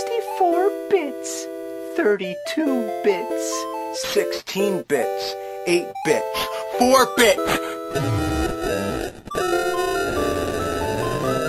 64 bits, 32 bits, 16 bits, 8 bits, 4 bits.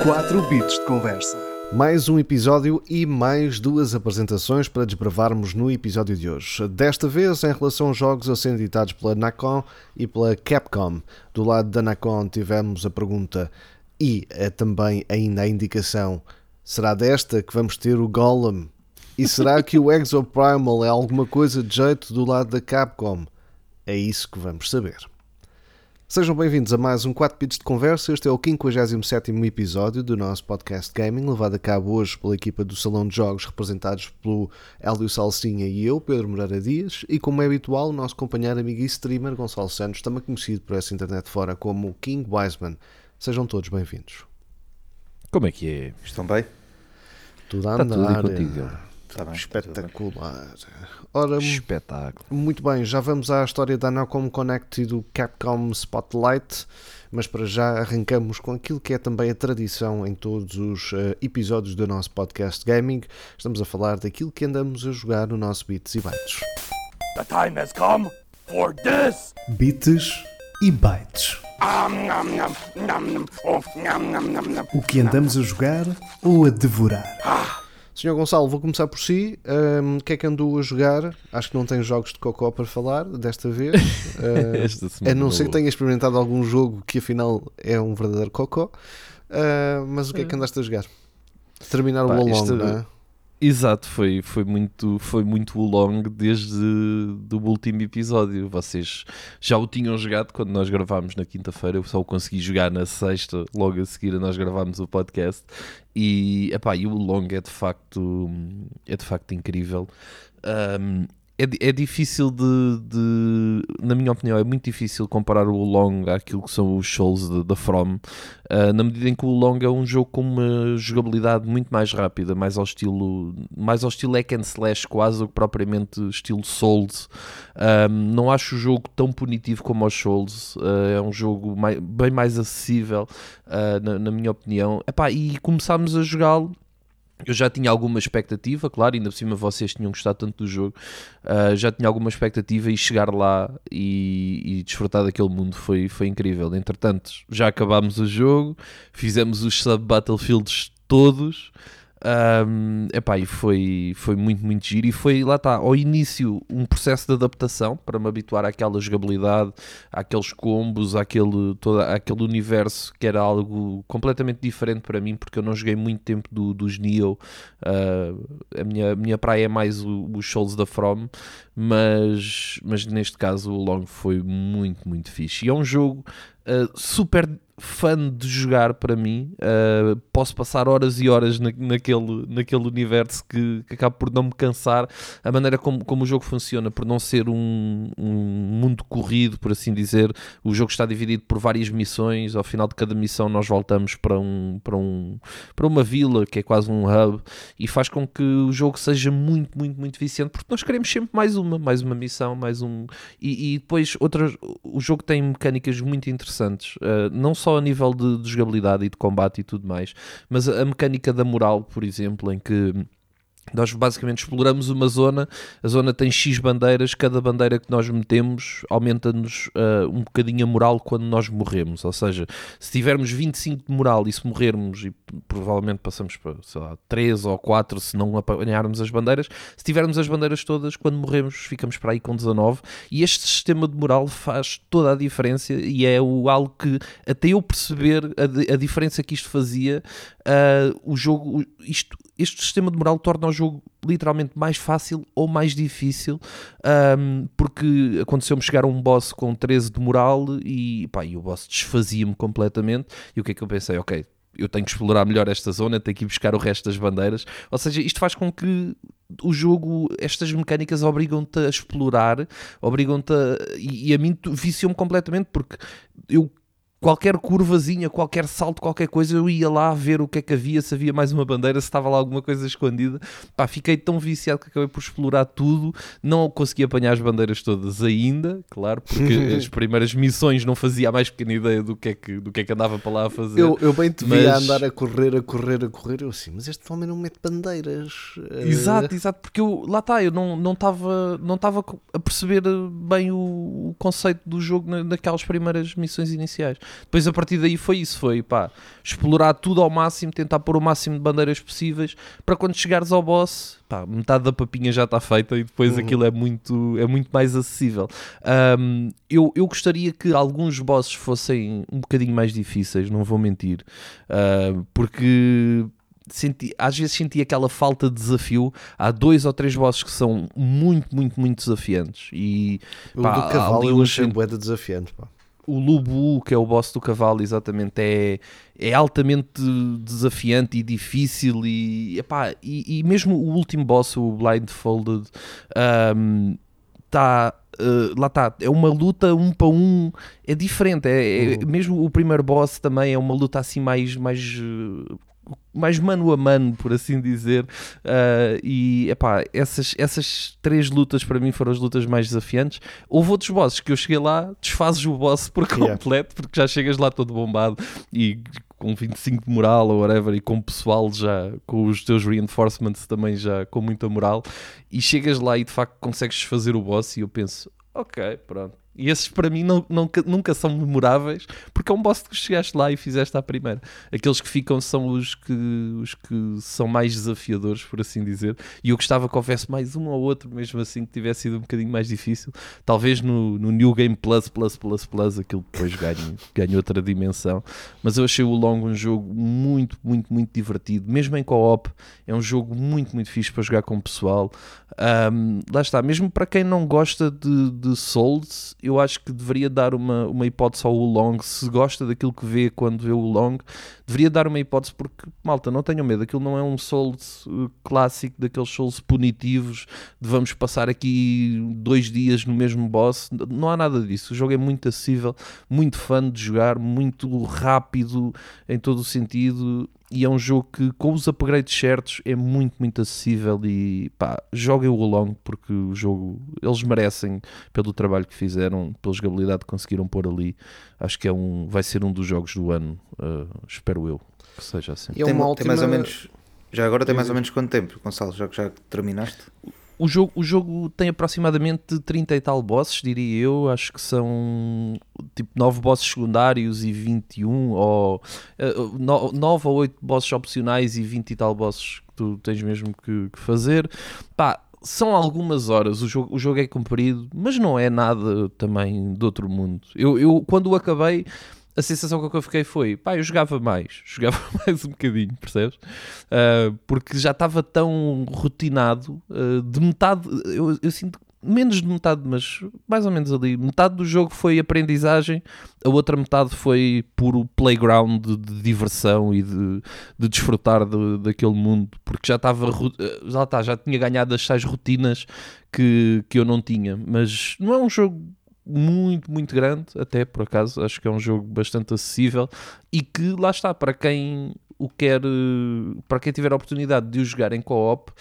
4 bits de conversa. Mais um episódio e mais duas apresentações para desbravarmos no episódio de hoje. Desta vez em relação aos jogos a serem editados pela Nacon e pela Capcom. Do lado da Nacon tivemos a pergunta e eh, também ainda a indicação: será desta que vamos ter o Golem? E será que o Exoprimal é alguma coisa de jeito do lado da Capcom? É isso que vamos saber. Sejam bem-vindos a mais um 4 Bits de Conversa. Este é o 57 episódio do nosso podcast Gaming, levado a cabo hoje pela equipa do Salão de Jogos, representados pelo Hélio Salsinha e eu, Pedro Moreira Dias, e como é habitual, o nosso companheiro, amigo e streamer Gonçalo Santos, também conhecido por essa internet fora como King Wiseman. Sejam todos bem-vindos. Como é que é? Estão bem? Tudo a Está andar. tudo contigo. Está bem. Espetacular. Ora, Espetáculo. muito bem, já vamos à história da Nacom Connect e do Capcom Spotlight, mas para já arrancamos com aquilo que é também a tradição em todos os eh, episódios do nosso podcast Gaming. Estamos a falar daquilo que andamos a jogar no nosso Bits e Bytes. The time has come for this. Bits e Bytes. Um. O que andamos a jogar ou a devorar? Senhor Gonçalo, vou começar por si. O que é que andou a jogar? Acho que não tem jogos de cocó para falar desta vez. Ah, Esta a não ser que tenha experimentado algum jogo que afinal é um verdadeiro cocó. Ah, mas o que é que andaste a jogar? Terminar Pá, o Along, isto- não é? Exato, foi, foi muito foi muito long desde do último episódio. Vocês já o tinham jogado quando nós gravámos na quinta-feira. Eu só o consegui jogar na sexta, logo a seguir a nós gravámos o podcast. E, epá, e o long é de facto é de facto incrível. Um, é, é difícil de, de- na minha opinião, é muito difícil comparar o Long àquilo que são os de- da From, uh, na medida em que o Long é um jogo com uma jogabilidade muito mais rápida, mais ao estilo, mais ao estilo hack and slash quase, do que propriamente estilo Souls. Um, não acho o jogo tão punitivo como os Souls, uh, é um jogo mai- bem mais acessível, uh, na, na minha opinião. Epá, e começámos a jogá-lo eu já tinha alguma expectativa, claro, ainda por cima vocês tinham gostado tanto do jogo, ah, já tinha alguma expectativa e chegar lá e, e desfrutar daquele mundo foi, foi incrível. Entretanto, já acabámos o jogo, fizemos os sub-battlefields todos, ahm, epá, e foi, foi muito, muito giro. E foi, lá está, ao início, um processo de adaptação para me habituar àquela jogabilidade, àqueles combos, àquele, todo, àquele universo que era algo completamente diferente para mim, porque eu não joguei muito tempo do, dos Neo. Ah, a minha, minha praia é mais os Souls da From, mas, mas neste caso o Long foi muito, muito fixe. E é um jogo ah, super fã de jogar para mim. Ah, posso passar horas e horas na- naquele, naquele universo que, que acaba por não me cansar. A maneira como, como o jogo funciona, por não ser um, um mundo corrido, por assim dizer, o jogo está dividido por várias missões. Ao final de cada missão, nós voltamos para, um, para, um, para uma vila que é quase um hub e faz com que o jogo seja muito, muito, muito eficiente porque nós queremos sempre mais uma, mais uma missão, mais um. E, e depois, outras, o jogo tem mecânicas muito interessantes, uh, não só a nível de, de jogabilidade e de combate e tudo mais, mas a mecânica da moral, por exemplo, em que. Nós basicamente exploramos uma zona, a zona tem X bandeiras, cada bandeira que nós metemos aumenta-nos ah, um bocadinho a moral quando nós morremos. Ou seja, se tivermos 25 de moral e se morrermos, e provavelmente passamos para, sei lá, 3 ou 4 se não apanharmos as bandeiras, se tivermos as bandeiras todas, quando morremos ficamos para aí com 19. E este sistema de moral faz toda a diferença e é o, algo que, até eu perceber a, a diferença que isto fazia, ah, o jogo, isto, este sistema de moral torna o jogo literalmente mais fácil ou mais difícil, ahm, porque aconteceu-me chegar a um boss com 13 de moral e, pá, e o boss desfazia-me completamente. E o que é que eu pensei? Ok, eu tenho que explorar melhor esta zona, tenho que ir buscar o resto das bandeiras. Ou seja, isto faz com que o jogo, estas mecânicas obrigam-te a explorar, obrigam-te a, e, e a mim viciou-me completamente porque eu qualquer curvazinha, qualquer salto, qualquer coisa, eu ia lá ver o que é que havia, se havia mais uma bandeira, se estava lá alguma coisa escondida. Pá, fiquei tão viciado que acabei por explorar tudo. Não consegui apanhar as bandeiras todas ainda, claro, porque as primeiras missões não fazia a mais pequena ideia do que é que, do que, é que andava para lá a fazer. Eu, eu bem te via Mas- andar a correr, a correr, a correr. Eu assim, mas este homem não mete bandeiras. Eh, Exato, exato, porque eu, lá está, eu não estava não estava a perceber bem o, o conceito do jogo na- naquelas primeiras missões iniciais. Depois a partir daí foi isso, foi pá, explorar tudo ao máximo, tentar pôr o máximo de bandeiras possíveis para quando chegares ao boss, pá, metade da papinha já está feita e depois Uhum. aquilo é muito, é muito mais acessível. Ahm, eu, eu gostaria que alguns bosses fossem um bocadinho mais difíceis, não vou mentir, Ah, porque senti, às vezes senti aquela falta de desafio. Há dois ou três bosses que são muito, muito, muito desafiantes. E O pá, do cavalo eu um achei bué de desafiante. Pá. O Lubu, que é o boss do cavalo, exatamente, é, é altamente desafiante e difícil. E, epá, e, e mesmo o último boss, o Blindfolded, está. lá está, é uma luta um para um, é diferente. É, é- mesmo o primeiro boss também é uma luta assim mais, mais, mais mano a mano, por assim dizer. Uh, e epá, essas, essas três lutas para mim foram as lutas mais desafiantes. Houve outros bosses que eu cheguei lá, desfazes o boss por Yeah. completo, porque já chegas lá todo bombado e com 25 de moral ou whatever, e com o pessoal já, com os teus reinforcements também já com muita moral, e chegas lá e de facto consegues desfazer o boss. E eu penso, ok, pronto. E esses para mim não, nunca, nunca são memoráveis porque é um boss que chegaste lá e fizeste à primeira. Aqueles que ficam são os que, os que são mais desafiadores, por assim dizer. E eu gostava que houvesse mais um ou outro, mesmo assim, que tivesse sido um bocadinho mais difícil. Talvez no, no New Game Plus, Plus, Plus, Plus, aquilo depois ganhe, ganhe outra dimensão. Mas eu achei o Long um jogo muito, muito, muito divertido. Mesmo em co-op, é um jogo muito, muito fixe para jogar com o pessoal. Um, lá está, mesmo para quem não gosta de, de Souls, eu acho que deveria dar uma, uma hipótese ao Long. Se gosta daquilo que vê quando vê o Long, deveria dar uma hipótese porque, malta, não tenham medo, aquilo não é um Souls uh, clássico, daqueles Souls punitivos de vamos passar aqui dois dias no mesmo boss. Não há nada disso. O jogo é muito acessível, muito fã de jogar, muito rápido em todo o sentido. E é um jogo que, com os upgrades certos, é muito, muito acessível. E pá, joguem-o longo porque o jogo eles merecem pelo trabalho que fizeram, pela jogabilidade que conseguiram pôr ali. Acho que é um, vai ser um dos jogos do ano, uh, espero eu que seja assim. E é tem, uma tem mais ou menos. Já agora tem mais ou menos quanto tempo, Gonçalo? Já que já terminaste? O jogo, o jogo tem aproximadamente 30 e tal bosses, diria eu. Acho que são tipo 9 bosses secundários e 21, ou uh, 9 ou 8 bosses opcionais e 20 e tal bosses que tu tens mesmo que, que fazer. Pá, são algumas horas, o jogo, o jogo é comprido, mas não é nada também do outro mundo. Eu, eu quando o acabei, a sensação que eu fiquei foi, pá, eu jogava mais, jogava mais um bocadinho, percebes? Uh, porque já estava tão rotinado, uh, de metade, eu, eu sinto menos de metade, mas mais ou menos ali. Metade do jogo foi aprendizagem, a outra metade foi puro playground de, de diversão e de, de desfrutar de, daquele mundo, porque já estava, já, tá, já tinha ganhado as tais rotinas que, que eu não tinha. Mas não é um jogo muito, muito grande, até por acaso, acho que é um jogo bastante acessível e que lá está, para quem o quer, para quem tiver a oportunidade de o jogar em co-op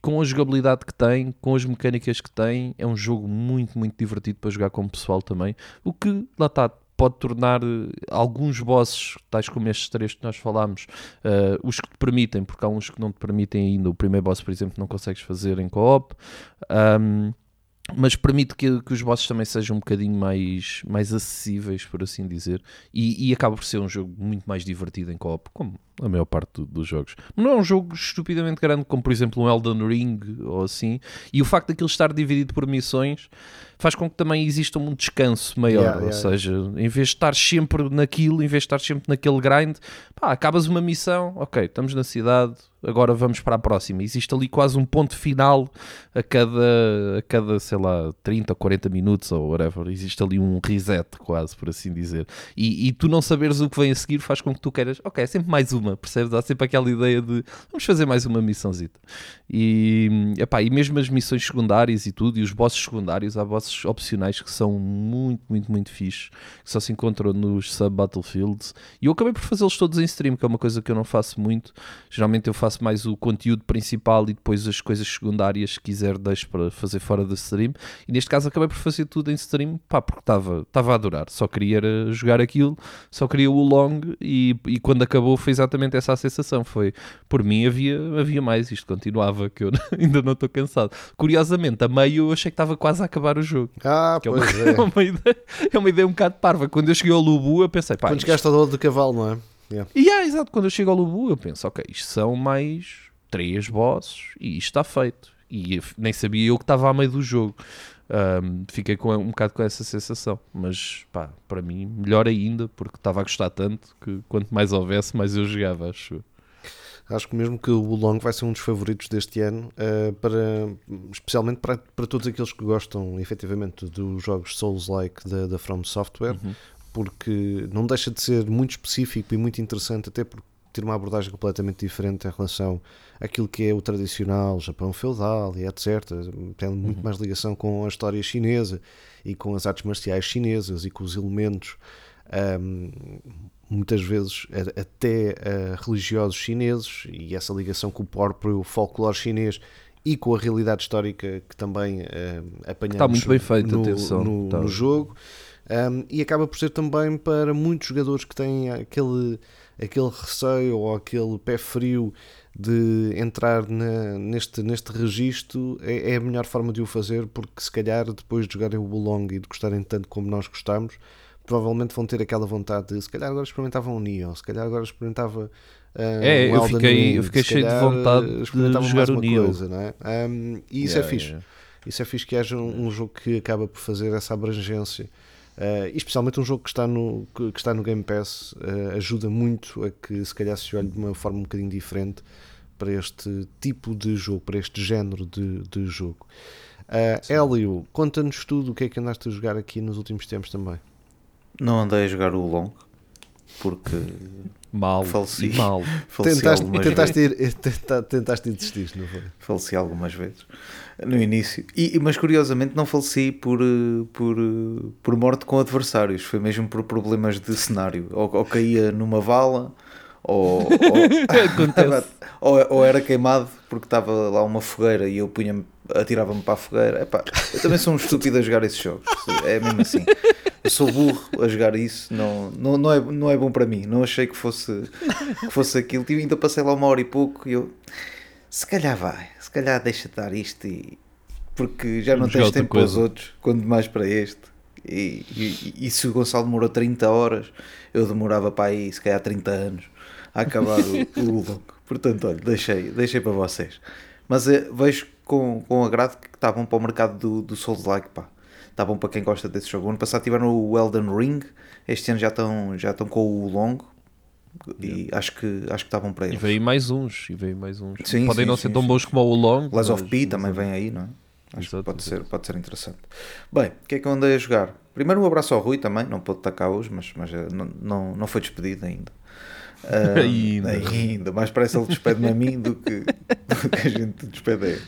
com a jogabilidade que tem, com as mecânicas que tem, é um jogo muito, muito divertido para jogar com o pessoal também. O que, lá está, pode tornar alguns bosses, tais como estes três que nós falámos, uh, os que te permitem, porque há uns que não te permitem ainda. O primeiro boss, por exemplo, não consegues fazer em co-op. Um, mas permite que, que, os bosses também sejam um bocadinho mais, mais acessíveis, por assim dizer, e, e acaba por ser um jogo muito mais divertido em co-op, como a maior parte do, dos jogos. Não é um jogo estupidamente grande, como por exemplo um Elden Ring ou assim, e o facto daquilo estar dividido por missões faz com que também exista um descanso maior, Yeah, ou yeah, seja, em vez de estar sempre naquilo, em vez de estar sempre naquele grind, pá, acabas uma missão, ok, estamos na cidade, agora vamos para a próxima. Existe ali quase um ponto final a cada, a cada sei lá, 30 ou 40 minutos ou whatever. Existe ali um reset, quase, por assim dizer. E, e tu não saberes o que vem a seguir faz com que tu queiras, ok, é sempre mais uma, percebes? Há sempre aquela ideia de vamos fazer mais uma missãozita. E, epá, e mesmo as missões secundárias e tudo, e os bosses secundários, há bosses opcionais que são muito, muito, muito fixes, que só se encontram nos sub-battlefields. E eu acabei por fazê-los todos em stream, que é uma coisa que eu não faço muito. Geralmente eu faço mais o conteúdo principal e depois as coisas secundárias, se quiser, deixo para fazer fora da stream. E neste caso acabei por fazer tudo em stream, pá, porque estava a adorar. Só queria jogar aquilo, só queria o long e, e quando acabou foi exatamente essa a sensação. Foi, por mim havia, havia mais, isto continuava, que eu ainda não estou cansado. Curiosamente, a meio eu achei que estava quase a acabar o jogo. Ah, que é pois uma, é. é. uma ideia, é uma ideia um bocado parva. Quando eu cheguei ao Lubu, eu pensei, pá, Quando isto- chegaste ao dor do cavalo, não é? Yeah. e é, exato, quando eu chego ao Lubu, eu penso, ok, isto são mais três bosses e isto está feito. E nem sabia eu que estava a meio do jogo. Ahm, fiquei com, um bocado com essa sensação, mas pá, para mim, melhor ainda, porque estava a gostar tanto que quanto mais houvesse, mais eu jogava, acho. Acho que mesmo que o Long vai ser um dos favoritos deste ano, eh, para, especialmente para, para todos aqueles que gostam efetivamente dos jogos Souls-like da, da From Software, porque não deixa de ser muito específico e muito interessante, até porque ter uma abordagem completamente diferente em relação àquilo que é o tradicional Japão feudal e etc. Tem muito mais ligação com a história chinesa e com as artes marciais chinesas e com os elementos ahm, muitas vezes até ah, religiosos chineses e essa ligação com o próprio folclore chinês e com a realidade histórica que também ah, apanhamos Está muito bem feito, no, atenção. no- Está- no jogo Um, e acaba por ser também para muitos jogadores que têm aquele, aquele receio ou aquele pé frio de entrar na- neste, neste registro é, é a melhor forma de o fazer porque se calhar depois de jogarem o Bolong e de gostarem tanto como nós gostamos provavelmente vão ter aquela vontade de se calhar agora experimentavam um Neo, se calhar agora experimentava ah, É, um eu Elden fiquei- Ring, eu fiquei cheio de vontade de jogar o uma Neo. coisa, não é? Um, e isso Yeah, é fixe yeah. isso é fixe que haja um, um jogo que acaba por fazer essa abrangência. Uh, especialmente um jogo que está no, que, que está no Game Pass uh, ajuda muito a que se calhar se olhe de uma forma um bocadinho diferente para este tipo de jogo, para este género de, de jogo. Uh, Hélio, conta-nos tudo o que é que andaste a jogar aqui nos últimos tempos também. Não andei a jogar o long porque Mal, Faleci. e mal. faleci Tentaste, tentaste, ir, tenta- tentaste ir desistir, não foi? faleci algumas vezes no início. E, mas curiosamente não faleci por, eh, por, eh, por morte com adversários, foi mesmo por problemas de cenário. Ou, ou caía numa vala, ou, ou, ou, ou era queimado porque estava lá uma fogueira e eu punha atirava-me para a fogueira. Epá, eu também sou um estúpido a jogar esses jogos, é mesmo assim. Eu sou burro a jogar isso, não, não, não, é, não é bom para mim. Não achei que fosse, que fosse aquilo. Tive- Ainda passei lá uma hora e pouco e eu se calhar vai, se calhar deixa de dar isto e porque já não Vamos tens jogar outra tempo para os coisa. outros, quanto mais para este. E, e, e se o Gonçalo demorou 30 horas, eu demorava para aí se calhar 30 anos a acabar o, o longo. Portanto, olha, deixei, deixei para vocês. Mas eh, vejo com, com agrado que está bom para o mercado do, do Souls-like, pá. Está bom para quem gosta desse jogo. Ano passado tiveram o Elden Ring, este ano já estão, já estão com o longo e acho que acho que está bom para E eles. veio mais uns, e veio mais uns. Sim, Podem sim, não sim, ser tão bons como o Long. Lies of P também vem aí, não é? Acho que Exato, pode exato. ser, pode ser interessante. Bem, o que é que eu andei a jogar? Primeiro um abraço ao Rui também, não pôde estar cá hoje, mas, mas eh, não, não, não foi despedido ainda. Ah, Ainda. ainda. Mais parece ele despede-me a mim do que, do que a gente despede a ele.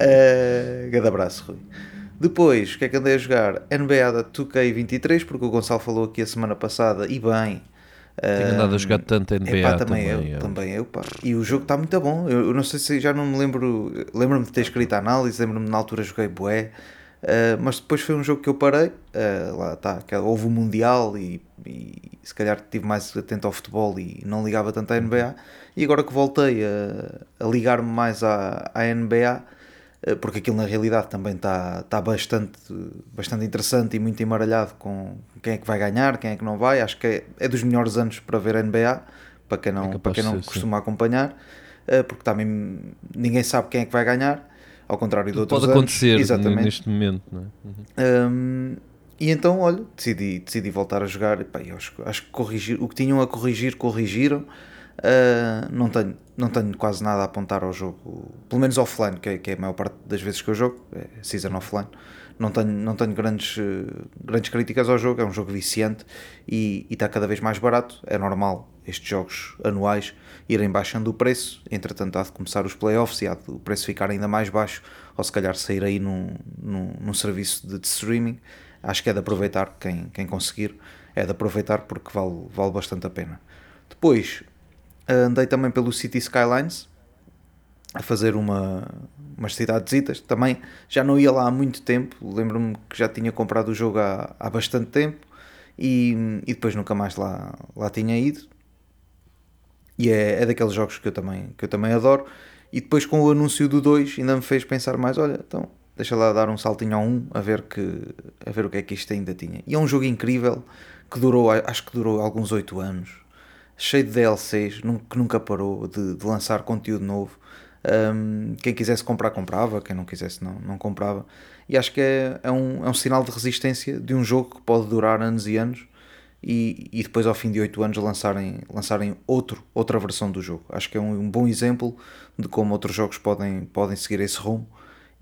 Ah, grande abraço, Rui. Depois, o que é que andei a jogar? NBA da 2K23, porque o Gonçalo falou aqui a semana passada, e bem. Tenho andado a jogar tanto NBA Epá, também, também, eu, é. também eu, pá. E o jogo está muito bom. Eu, eu não sei se já não me lembro. Lembro-me de ter escrito a análise, lembro-me na altura joguei bué. Ah, mas depois foi um jogo que eu parei. ah, lá está, que houve o Mundial e, e se calhar estive mais atento ao futebol e não ligava tanto à NBA. E agora que voltei a, a ligar-me mais à, à NBA, eh, porque aquilo na realidade também está tá bastante, bastante interessante e muito embaralhado com quem é que vai ganhar, quem é que não vai. Acho que é, é dos melhores anos para ver a NBA, para quem não, É para quem não ser, costuma acompanhar, eh, porque também ninguém sabe quem é que vai ganhar, ao contrário de outros Pode anos. acontecer Exatamente. neste momento, é? Uhum. Hum, e então, olha, decidi, decidi voltar a jogar. E, pá, acho, acho que corrigir, o que tinham a corrigir, corrigiram. Uh, não, tenho, não tenho quase nada a apontar ao jogo, pelo menos offline, que é, que é a maior parte das vezes que eu jogo, é season offline. Não tenho, não tenho grandes, grandes críticas ao jogo, é um jogo viciante e, e está cada vez mais barato. É normal estes jogos anuais irem baixando o preço, entretanto há de começar os playoffs e há de o preço ficar ainda mais baixo, ou se calhar sair aí num, num, num serviço de, de streaming. Acho que é de aproveitar, quem, quem conseguir, é de aproveitar porque vale, vale bastante a pena. Depois, andei também pelo City Skylines a fazer uma, umas cidades também já não ia lá há muito tempo. Lembro-me que já tinha comprado o jogo há, há bastante tempo e, e depois nunca mais lá, lá tinha ido e é, é daqueles jogos que eu, também, que eu também adoro e depois com o anúncio do 2 ainda me fez pensar mais, olha, então deixa lá dar um saltinho ao 1 um, a ver, que, a ver o que é que isto ainda tinha e é um jogo incrível que durou, acho que durou alguns 8 anos cheio de DLCs, que nunca parou de, de lançar conteúdo novo. Um, quem quisesse comprar, comprava, quem não quisesse, não, não comprava. E acho que é, é, um, é um sinal de resistência de um jogo que pode durar anos e anos e, e depois, ao fim de 8 anos, lançarem, lançarem outro, outra versão do jogo. Acho que é um, um bom exemplo de como outros jogos podem, podem seguir esse rumo.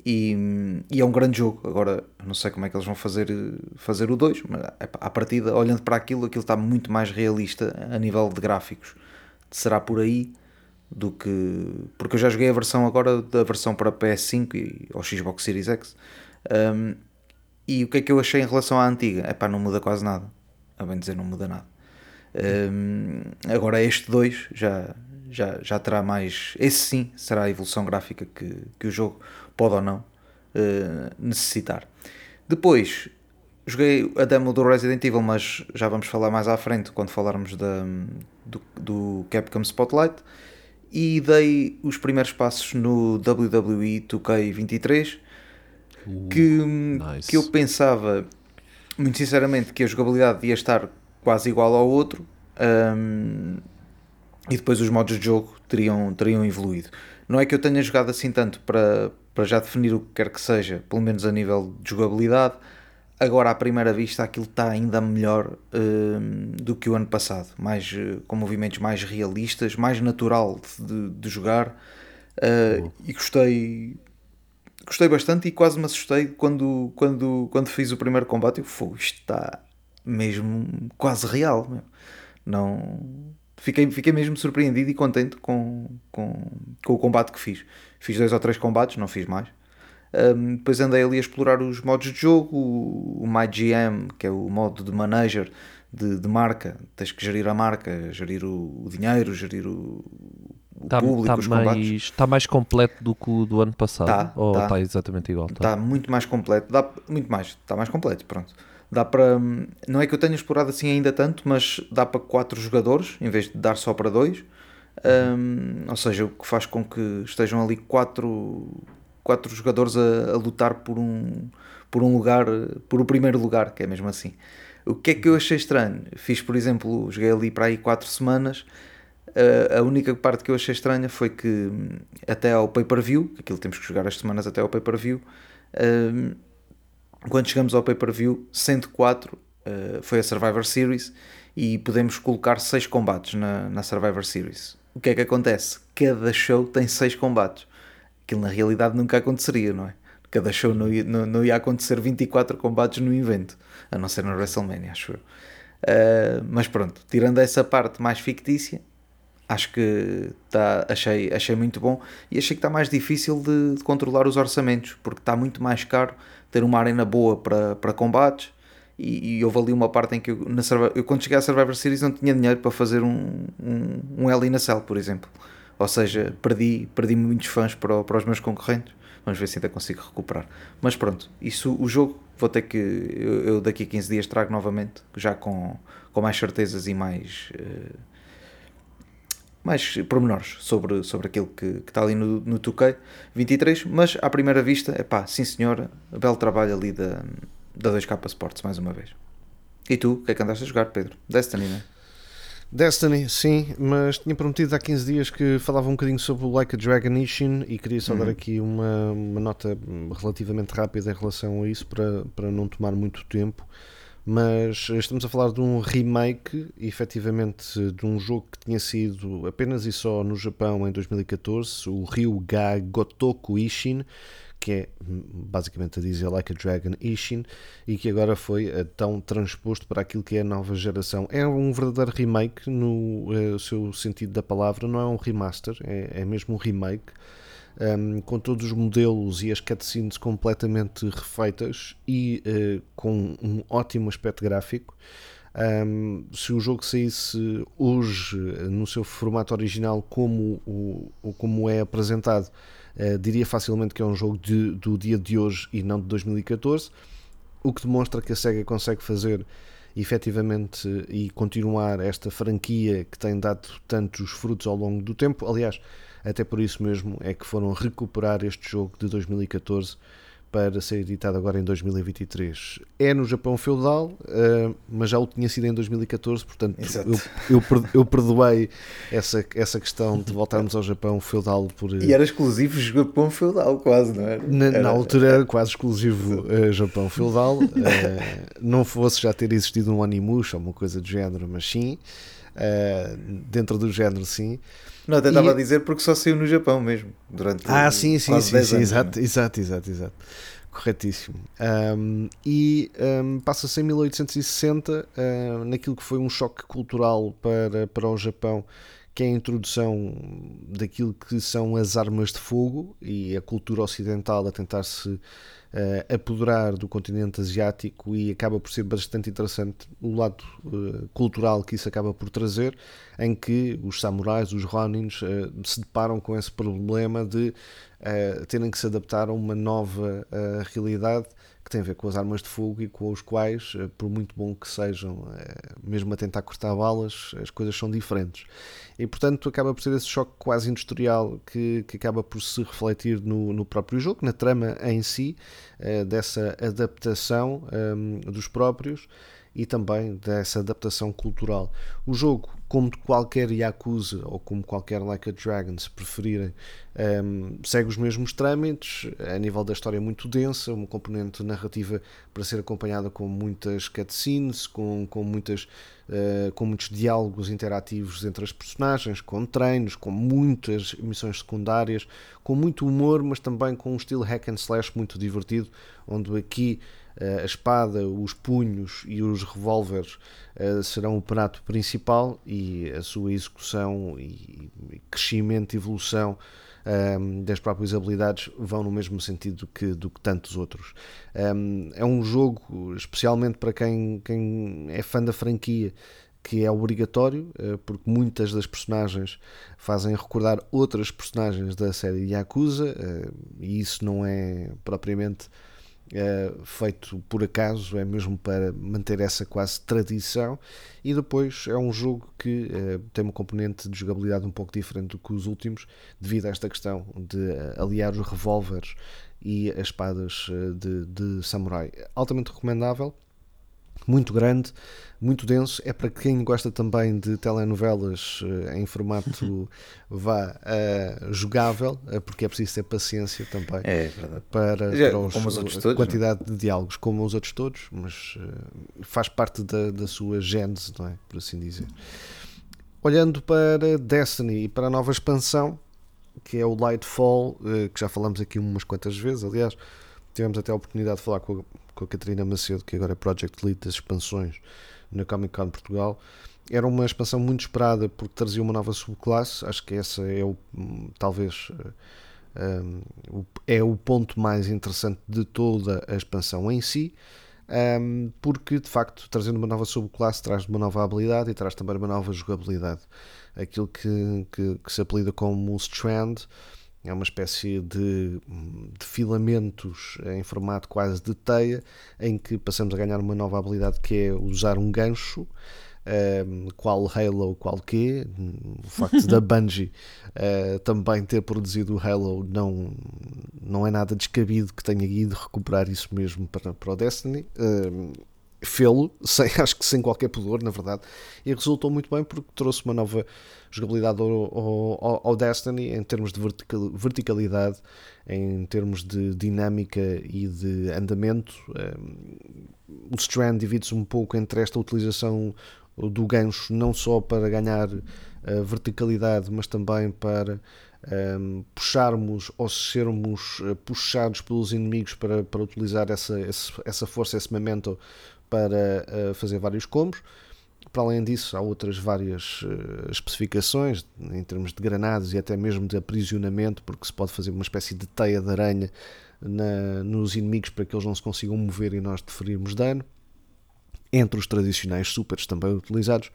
E, e, é um grande jogo. Agora, não sei como é que eles vão fazer, fazer o 2, mas à partida, olhando para aquilo, aquilo está muito mais realista a nível de gráficos. Será por aí do que. Porque eu já joguei a versão agora da versão para PS5 e ao Xbox Series X. Um, e o que é que eu achei em relação à antiga? É pá, não muda quase nada. A bem dizer, não muda nada. Um, agora, este 2 já, já, já terá mais. Esse sim será a evolução gráfica que, que o jogo pode ou não uh, necessitar. Depois joguei a demo do Resident Evil, mas já vamos falar mais à frente quando falarmos da, do, do Capcom Spotlight. E dei os primeiros passos no WWE 2K23 uh, que, nice. que eu pensava muito sinceramente que a jogabilidade ia estar quase igual ao outro um, e depois os modos de jogo teriam, teriam evoluído. Não é que eu tenha jogado assim tanto para, para já definir o que quer que seja, pelo menos a nível de jogabilidade. Agora, à primeira vista, aquilo está ainda melhor uh, do que o ano passado, mais, com movimentos mais realistas, mais natural de, de jogar. Uh, e gostei, gostei bastante e quase me assustei quando, quando, quando fiz o primeiro combate. Eu, isto está mesmo quase real. Não, fiquei, fiquei mesmo surpreendido e contente com, com, com o combate que fiz. Fiz dois ou três combates, não fiz mais. Um, depois andei ali a explorar os modos de jogo, o, o MyGM, que é o modo de manager de, de, marca, tens que gerir a marca, gerir o, o dinheiro, gerir o tá, público, tá os combates. Está mais completo do que o do ano passado? Tá, ou está tá exatamente igual? Está tá muito mais completo, dá, muito mais, está mais completo, pronto. Dá para. Não é que eu tenha explorado assim ainda tanto, mas dá para 4 jogadores em vez de dar só para 2. Um, ou seja, o que faz com que estejam ali 4 quatro jogadores a, a, lutar por um, por um lugar, por o primeiro lugar, que é mesmo assim. O que é que eu achei estranho? Fiz, por exemplo, joguei ali para aí 4 semanas. A única parte que eu achei estranha foi que hum, até ao pay-per-view, aquilo temos que jogar as semanas até ao pay-per-view, uh, quando chegamos ao pay-per-view, 104 uh, foi a Survivor Series e podemos colocar 6 combates na, na Survivor Series. O que é que acontece? Cada show tem 6 combates. Aquilo na realidade nunca aconteceria, não é? Cada show não ia, não, não ia acontecer 24 combates no evento, a não ser na WrestleMania, acho eu. Uh, mas pronto, tirando essa parte mais fictícia, acho que tá, achei, achei muito bom e achei que está mais difícil de, de, controlar os orçamentos, porque está muito mais caro ter uma arena boa para, para combates. E, e houve ali uma parte em que eu, na, eu, quando cheguei à Survivor Series, não tinha dinheiro para fazer um, um, um Hell in a Cell, por exemplo. Ou seja, perdi, perdi muitos fãs para, para os meus concorrentes. Vamos ver se ainda consigo recuperar. Mas pronto, isso o jogo vou ter que. Eu, eu daqui a 15 dias trago novamente, já com, com mais certezas e mais. Uh, mais pormenores sobre, sobre aquilo que, que está ali no, no 2K 23, mas à primeira vista, é pá, sim senhora, belo trabalho ali da, da 2K Sports, mais uma vez. E tu, o que é que andaste a jogar, Pedro? Destiny, não é? Destiny, sim, mas tinha prometido há 15 dias que falava um bocadinho sobre o Like a Dragon Ishin e queria só uhum. dar aqui uma, uma nota relativamente rápida em relação a isso para, para não tomar muito tempo. Mas estamos a falar de um remake, efetivamente, de um jogo que tinha sido apenas e só no Japão em 2014, o Ryuga Gotoku Ishin, que é basicamente a dizer Like a Dragon Ishin, e que agora foi tão transposto para aquilo que é a nova geração. É um verdadeiro remake no uh, seu sentido da palavra, não é um remaster, é, é mesmo um remake um, com todos os modelos e as cutscenes completamente refeitas e uh, com um ótimo aspecto gráfico. Um, se o jogo saísse hoje no seu formato original como, o, como é apresentado, uh, diria facilmente que é um jogo de, do dia de hoje e não de 2014, o que demonstra que a SEGA consegue fazer efetivamente e continuar esta franquia que tem dado tantos frutos ao longo do tempo. Aliás, até por isso mesmo é que foram recuperar este jogo de 2014 para ser editado agora em 2023. É no Japão feudal, uh, mas já o tinha sido em 2014, portanto eu, eu, eu, perdoei essa, essa questão de voltarmos ao Japão feudal por. E era exclusivo Japão feudal, quase, não era? Na, era, na altura era quase exclusivo uh, Japão feudal. Uh, não fosse já ter existido um Animush ou uma coisa do género, mas sim. dentro do género, sim. Não, até estava a dizer porque só saiu no Japão mesmo, durante Ah, sim, sim, sim, sim, exato, exato, exato, exato. Corretíssimo. Um, e um, passa-se em 1860 uh, naquilo que foi um choque cultural para, para o Japão, que é a introdução daquilo que são as armas de fogo e a cultura ocidental a tentar-se uh, apoderar do continente asiático e acaba por ser bastante interessante o lado uh, cultural que isso acaba por trazer, em que os samurais, os ronins, uh, se deparam com esse problema de terem que se adaptar a uma nova realidade que tem a ver com as armas de fogo e com os quais, eh, por muito bom que sejam, mesmo a tentar cortar balas, as coisas são diferentes. E portanto acaba por ser esse choque quase industrial que, que acaba por se refletir no, no próprio jogo, na trama em si, dessa adaptação um, ehm, dos próprios e também dessa adaptação cultural. O jogo, como qualquer Yakuza ou como qualquer Like a Dragon, se preferirem, um, ehm, segue os mesmos trâmites, a nível da história muito densa, uma componente narrativa para ser acompanhada com muitas cutscenes, com, com, muitas, uh, com muitos diálogos interativos entre as personagens, com treinos, com muitas missões secundárias, com muito humor, mas também com um estilo hack and slash muito divertido, onde aqui a espada, os punhos e os revólveres uh, serão o prato principal e a sua execução e crescimento e evolução ehm, das próprias habilidades vão no mesmo sentido que, do que tantos outros. Ehm, é um jogo, especialmente para quem, quem é fã da franquia, que é obrigatório, eh, porque muitas das personagens fazem recordar outras personagens da série Yakuza, eh, e isso não é propriamente é, feito por acaso, é mesmo para manter essa quase tradição. E depois é um jogo que é, tem uma componente de jogabilidade um pouco diferente do que os últimos, devido a esta questão de eh, aliar os revólveres e as espadas de, de samurai. Altamente recomendável muito grande, muito denso. É para quem gosta também de telenovelas uh, em formato vá uh, jogável, uh, porque é preciso ter paciência também é para, Já, para os, como os outros todos, a quantidade não? de diálogos, como os outros todos, mas faz parte da, da sua gênese, não é? Por assim dizer. Olhando para Destiny e para a nova expansão, que é o Lightfall, que já falamos aqui umas quantas vezes, aliás, tivemos até a oportunidade de falar com a com a Catarina Macedo, que agora é Project Lead das expansões na Comic Con Portugal. Era uma expansão muito esperada porque trazia uma nova subclasse. Acho que essa é o talvez um, é o ponto mais interessante de toda a expansão em si. Um, porque de facto trazendo uma nova subclasse traz uma nova habilidade e traz também uma nova jogabilidade aquilo que, que, que se apelida como Strand é uma espécie de, de, filamentos em formato quase de teia, em que passamos a ganhar uma nova habilidade que é usar um gancho, um, ehm, qual Halo, qual quê. O facto da Bungie uh, também ter produzido o Halo não, não é nada descabido que tenha ido recuperar isso mesmo para, para o Destiny. Um, ehm, fê-lo, acho que sem qualquer pudor, na verdade, e resultou muito bem porque trouxe uma nova jogabilidade ao, ao, ao Destiny em termos de verticalidade, em termos de dinâmica e de andamento. Um, o Strand divide-se um pouco entre esta utilização do gancho, não só para ganhar uh, verticalidade, mas também para um, puxarmos ou sermos uh, puxados pelos inimigos para, para utilizar essa, essa força, esse momento para uh, fazer vários combos. Para além disso, há outras várias uh, especificações em termos de granadas e até mesmo de aprisionamento, porque se pode fazer uma espécie de teia de aranha na, nos inimigos para que eles não se consigam mover e nós deferirmos dano. Entre os tradicionais supers também utilizados,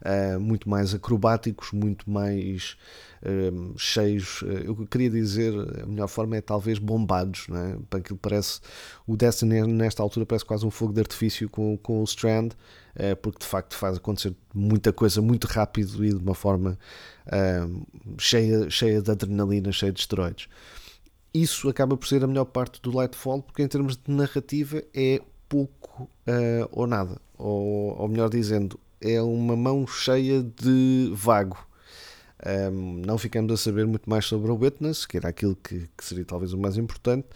uh, muito mais acrobáticos, muito mais uh, cheios. Uh, eu queria dizer, a melhor forma é talvez bombados, não é? para aquilo parece. O Destiny nesta altura parece quase um fogo de artifício com, com o Strand, uh, porque de facto faz acontecer muita coisa muito rápido e de uma forma cheia, cheia de adrenalina, cheia de esteroides. Isso acaba por ser a melhor parte do Lightfall, porque em termos de narrativa é pouco ou nada. Ou, ou melhor dizendo, é uma mão cheia de vago. Um, não ficamos a saber muito mais sobre o Witness, que era aquilo que, que seria talvez o mais importante.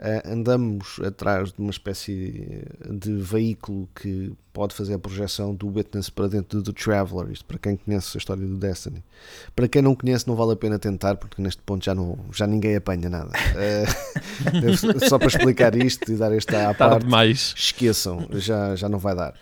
Uh, andamos atrás de uma espécie de veículo que pode fazer a projeção do Witness para dentro do Traveler. Isto para quem conhece a história do Destiny. Para quem não conhece, não vale a pena tentar, porque neste ponto já, não, já ninguém apanha nada. Uh, só para explicar isto e dar esta à parte, esqueçam, já, já não vai dar.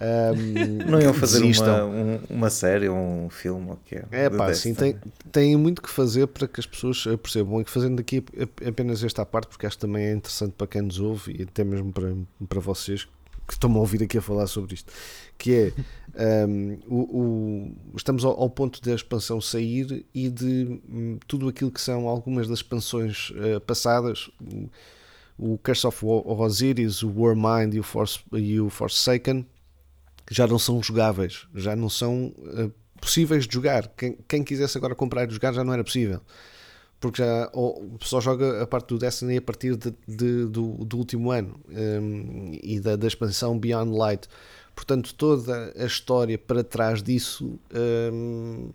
Um, não iam fazer uma, um, uma série ou um filme? ou que é, é pá, sim, tem, tem muito que fazer para que as pessoas percebam. E que fazendo aqui apenas esta parte, porque acho que também é interessante para quem nos ouve e até mesmo para, para vocês que estão a ouvir aqui a falar sobre isto, que é um, o, o, estamos ao, ao, ponto da expansão sair e de um, tudo aquilo que são algumas das expansões uh, passadas, o Curse of Osiris, o Warmind e o, Force, e o Forsaken, já não são jogáveis, já não são uh, possíveis de jogar. Quem, quem, quisesse agora comprar e jogar já não era possível. Porque já ou, só joga a parte do Destiny a partir de, de, do, do, último ano um, ehm, e da, da, expansão Beyond Light. Portanto, toda a história para trás disso. Um, ehm,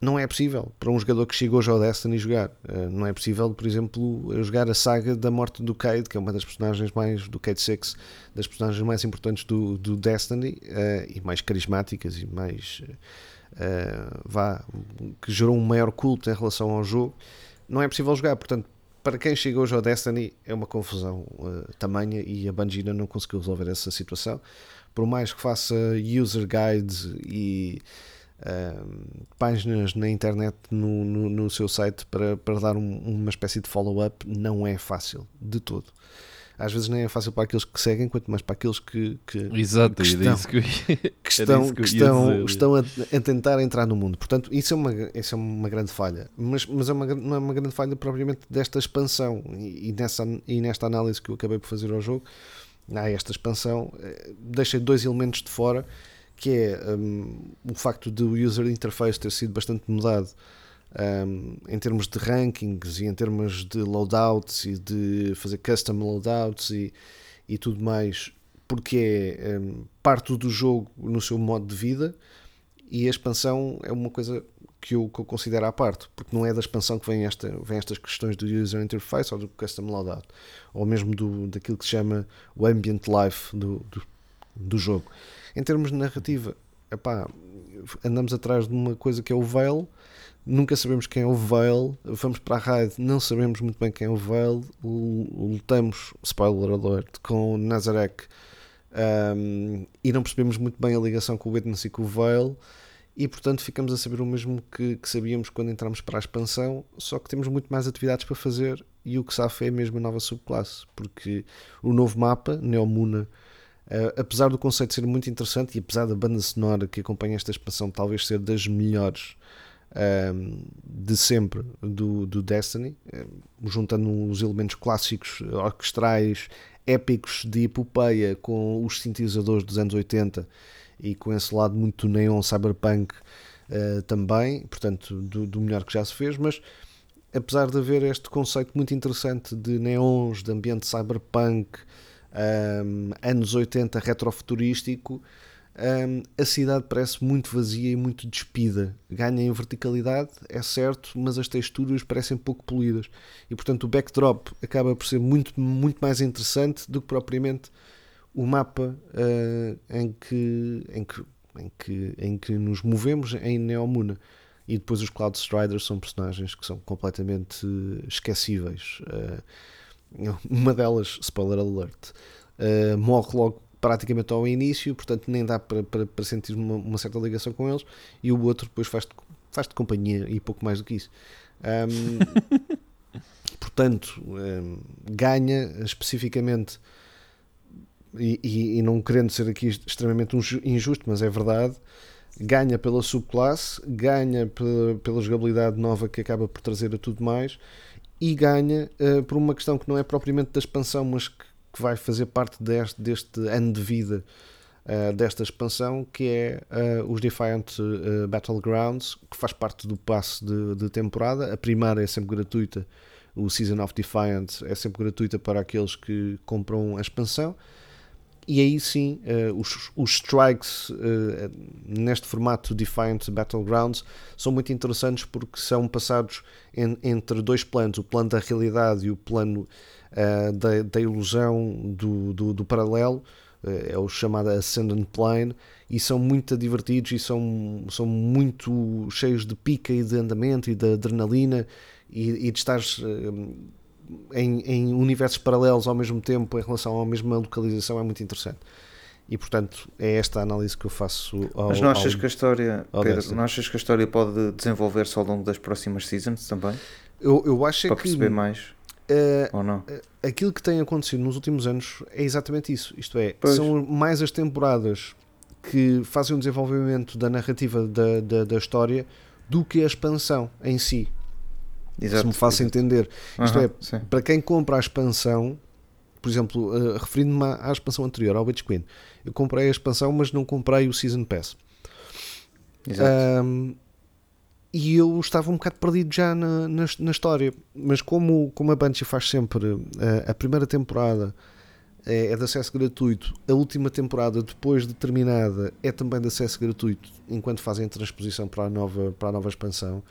não é possível para um jogador que chegou já ao Destiny jogar. Uh, não é possível, por exemplo, jogar a saga da morte do Cade, que é uma das personagens mais do Cade 6, das personagens mais importantes do, do Destiny uh, e mais carismáticas e mais vá, que gerou um maior culto em relação ao jogo. Não é possível jogar, portanto, para quem chegou hoje ao Destiny é uma confusão tamanha e a Bungie não conseguiu resolver essa situação. Por mais que faça user guides e Uh, páginas na internet no, no, no, seu site para, para dar um, uma espécie de follow-up não é fácil de todo. Às vezes nem é fácil para aqueles que seguem, quanto mais para aqueles que, que, Exato, que estão, que, que estão, que estão, estão a, a, tentar entrar no mundo. Portanto, isso é uma, isso é uma grande falha. Mas, mas é uma, não é uma grande falha propriamente desta expansão. E, e, nessa, e nesta análise que eu acabei por fazer ao jogo, há esta expansão, eh, deixei dois elementos de fora que é um, o facto do user interface ter sido bastante mudado um, em termos de rankings e em termos de loadouts e de fazer custom loadouts e, e tudo mais, porque é um, parte do jogo no seu modo de vida e a expansão é uma coisa que eu, que eu considero à parte, porque não é da expansão que vem, esta, vem estas questões do user interface ou do custom loadout, ou mesmo do, daquilo que se chama o ambient life do, do, do jogo. Em termos de narrativa, epá, andamos atrás de uma coisa que é o Veil, nunca sabemos quem é o Veil, vamos para a raid, não sabemos muito bem quem é o Veil, lutamos, spoiler alert, com o Nazarek um, e não percebemos muito bem a ligação com o Witness e com o Veil. E portanto ficamos a saber o mesmo que, que, sabíamos quando entramos para a expansão, só que temos muito mais atividades para fazer e o que safa é mesmo a nova subclasse, porque o novo mapa, Neomuna, Uh, apesar do conceito ser muito interessante e apesar da banda sonora que acompanha esta expansão talvez ser das melhores uh, de sempre do, do Destiny, uh, juntando os elementos clássicos, orquestrais, épicos de epopeia com os sintetizadores dos anos 80 e com esse lado muito neon cyberpunk também, portanto, do, do melhor que já se fez, mas apesar de haver este conceito muito interessante de neons, de ambiente cyberpunk, um, anos 80 retrofuturístico, um, a cidade parece muito vazia e muito despida. Ganha em verticalidade, é certo, mas as texturas parecem pouco polidas. E portanto o backdrop acaba por ser muito, muito mais interessante do que propriamente o mapa uh, em, que, em, que, em, que, em que nos movemos em Neomuna. E depois os Cloud Striders são personagens que são completamente esquecíveis. Uh, uma delas, spoiler alert, uh, morre logo praticamente ao início, portanto nem dá para, para, para sentir uma, uma, certa ligação com eles, e o outro depois faz-te faz -te companhia e pouco mais do que isso. Um, portanto, um, ganha especificamente, e, e, e, não querendo ser aqui extremamente injusto, mas é verdade, ganha pela subclasse, ganha pela, pela jogabilidade nova que acaba por trazer a tudo mais, e ganha uh, por uma questão que não é propriamente da expansão, mas que que vai fazer parte deste, deste ano de vida uh, desta expansão, que é uh, os Defiant Battlegrounds, que faz parte do passe de, de, temporada. A primeira é sempre gratuita, o Season of Defiant é sempre gratuita para aqueles que compram a expansão. E aí sim, os, os strikes neste formato Defiant Battlegrounds são muito interessantes porque são passados en, entre dois planos, o plano da realidade e o plano uh, da, da, ilusão do, do, do paralelo, uh, é o chamado Ascendant Plane, e são muito divertidos e são, são muito cheios de pica e de andamento e de adrenalina e, e de estar uh, em, em universos paralelos ao mesmo tempo em relação à mesma localização é muito interessante. E portanto é esta a análise que eu faço ao, Mas não achas ao, que a história, Pedro, não achas que a história pode desenvolver-se ao longo das próximas seasons também? Eu, eu acho Para que perceber mais. Uh, Ou não? Uh, aquilo que tem acontecido nos últimos anos é exatamente isso. Isto é, pois. são mais as temporadas que fazem o desenvolvimento da narrativa da, da, da história do que a expansão em si. Exato, Se me faço entender. Isto é, sim. para quem compra a expansão, por exemplo, uh, referindo-me à, à, expansão anterior, ao Witch Queen, eu comprei a expansão, mas não comprei o Season Pass. Exato. Um, e eu estava um bocado perdido já na, na, na história. Mas como, como a Banshee faz sempre a, eh, a primeira temporada é, é de acesso gratuito, a última temporada, depois de terminada, é também de acesso gratuito, enquanto fazem transposição para a nova, para a nova expansão.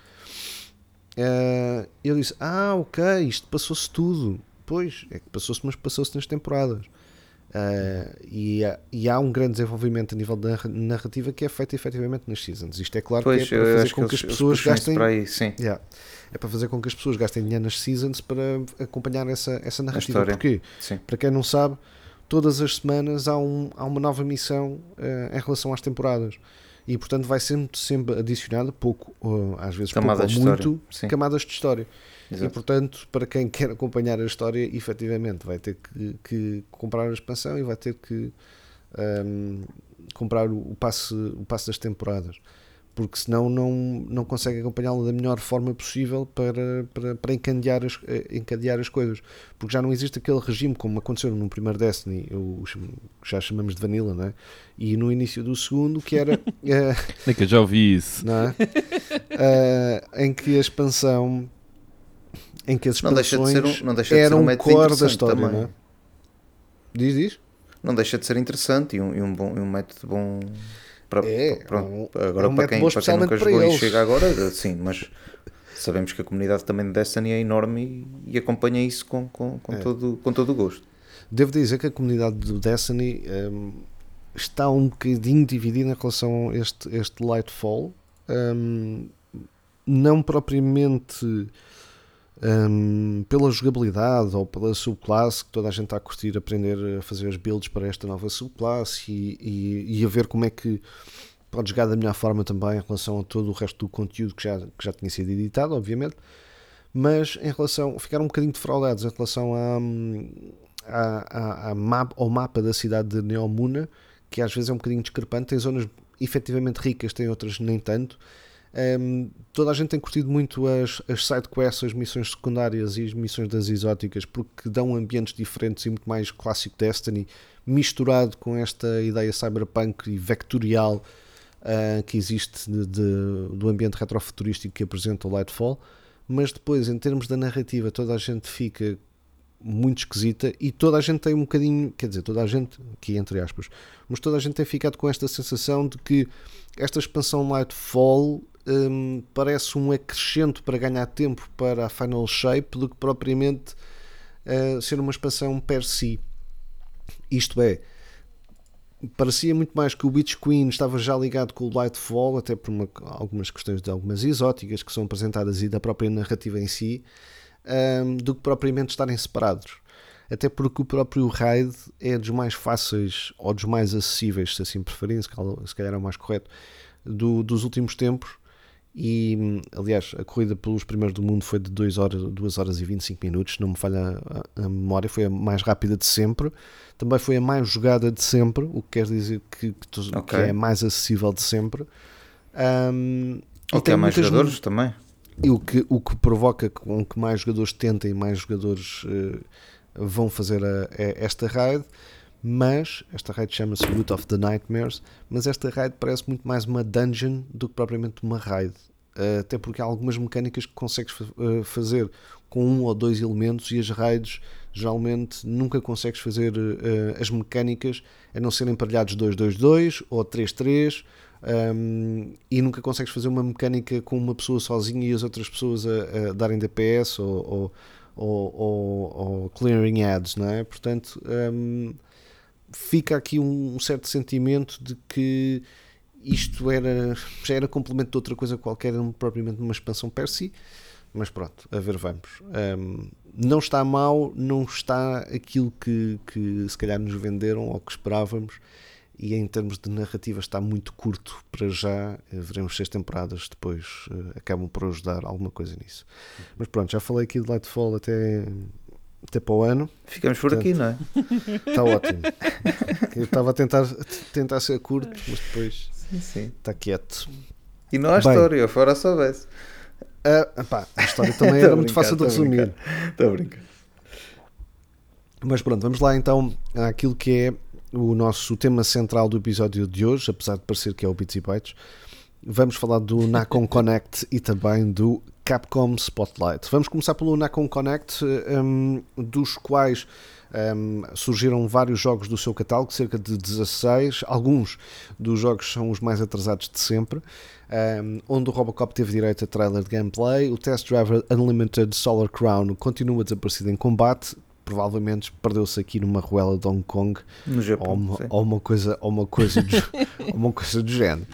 Uh, eu disse: Ah, ok, isto passou-se tudo. Pois, é que passou-se, mas passou-se nas temporadas. Uh, e, e, há um grande desenvolvimento a nível da narrativa que é feito efetivamente nas seasons. Isto é claro pois, que é para fazer com que, que as pessoas gastem. Aí. Yeah, é para fazer com que as pessoas gastem dinheiro nas seasons para acompanhar essa, essa narrativa. Porquê? Sim. Para quem não sabe, todas as semanas há, um, há uma nova missão uh, em relação às temporadas. E portanto vai sempre, sempre adicionada, pouco, uh, às vezes camadas pouco ou muito, Sim. camadas de história. Exato. E portanto, para quem quer acompanhar a história, efetivamente vai ter que, que comprar a expansão e vai ter que um, comprar o, o, passe, o passe das temporadas. Porque senão não, não consegue acompanhá-la da melhor forma possível para, para, para encadear, as, eh, encadear as coisas. Porque já não existe aquele regime como aconteceu no primeiro Destiny, o, já chamamos de Vanilla, não é? E no início do segundo, que era. uh, que eu já ouvi isso. Não é? Uh, em que a expansão em que as não deixa de ser um, não deixa de eram ser um core da história, também. não é? Diz, diz? Não deixa de ser interessante e um, e um, bom, um método bom para, é, pronto, agora é um para, quem, para quem nunca jogou e chega agora, sim, mas sabemos que a comunidade também de Destiny é enorme e, e acompanha isso com, com, com, é. todo, com todo o gosto. Devo dizer que a comunidade do Destiny um, está um bocadinho dividida em relação a este, este Lightfall. Um, não propriamente um, pela jogabilidade ou pela subclasse que toda a gente está a curtir aprender a fazer as builds para esta nova subclasse e, e, e, a ver como é que pode jogar da melhor forma também em relação a todo o resto do conteúdo que já, que já tinha sido editado, obviamente. Mas em relação, ficaram um bocadinho defraudados em relação a, a, a, map, ao mapa da cidade de Neomuna, que às vezes é um bocadinho discrepante. Tem zonas efetivamente ricas, tem outras nem tanto um, toda a gente tem curtido muito as, as sidequests, as missões secundárias e as missões das exóticas porque dão ambientes diferentes e muito mais clássico Destiny, misturado com esta ideia cyberpunk e vectorial uh, que existe de, de, do ambiente retrofuturístico que apresenta o Lightfall. Mas depois, em termos da narrativa, toda a gente fica muito esquisita e toda a gente tem um bocadinho, quer dizer, toda a gente, aqui entre aspas, mas toda a gente tem ficado com esta sensação de que esta expansão Lightfall um, parece um acrescento para ganhar tempo para a Final Shape do que propriamente uh, ser uma expansão per si. Isto é, parecia muito mais que o Witch Queen estava já ligado com o Lightfall, até por uma, algumas questões de algumas exóticas que são apresentadas e da própria narrativa em si, um, do que propriamente estarem separados. Até porque o próprio raid é dos mais fáceis ou dos mais acessíveis, se assim preferirem, se calhar é o mais correto, do, dos últimos tempos. E aliás, a corrida pelos primeiros do mundo foi de 2 horas, 2 horas e 25 minutos, não me falha a, a, memória, foi a mais rápida de sempre. Também foi a mais jogada de sempre, o que quer dizer que, que, okay. que é mais acessível de sempre. Um, Ou tem mais jogadores também. E o que, o que provoca com que mais jogadores tentem, mais jogadores uh, vão fazer a, a esta raid. Mas esta raid chama-se Root of the Nightmares. Mas esta raid parece muito mais uma dungeon do que propriamente uma raid. Uh, até porque há algumas mecânicas que consegues uh, fazer com um ou dois elementos e as raids geralmente nunca consegues fazer as mecânicas a não serem emparelhados 2-2-2 ou 3-3 um, e nunca consegues fazer uma mecânica com uma pessoa sozinha e as outras pessoas a, a darem DPS ou, ou, ou, ou, clearing ads, não é? Portanto, um, fica aqui um, um, certo sentimento de que isto era, já era complemento de outra coisa qualquer, não propriamente uma expansão per si, mas pronto, a ver, vamos. Um, não está mal, não está aquilo que, que se calhar nos venderam ou que esperávamos e em termos de narrativa está muito curto para já. Eh, veremos seis temporadas depois uh, acabam por ajudar alguma coisa nisso. Mas pronto, já falei aqui de Lightfall até, até para o ano. Ficamos por Portanto, aqui, não é? Está ótimo. Eu estava a tentar, tentar ser curto, mas depois sim, sim. está quieto. E não há Bem, história, fora soubesse. Uh, epá, a história também era muito fácil de resumir. Estou a brincar. Mas pronto, vamos lá então àquilo que é o nosso tema central do episódio de hoje, apesar de parecer que é o Bits e Bytes. Vamos falar do Nacon Connect e também do Capcom Spotlight. Vamos começar pelo Nacon Connect, um, dos quais um, surgiram vários jogos do seu catálogo, cerca de 16. Alguns dos jogos são os mais atrasados de sempre. Um, onde o Robocop teve direito a trailer de gameplay. O Test Driver Unlimited Solar Crown continua desaparecido em combate provavelmente perdeu-se aqui numa ruela de Hong Kong no Japão, ou, uma, ou uma coisa ou uma coisa do, uma coisa do género.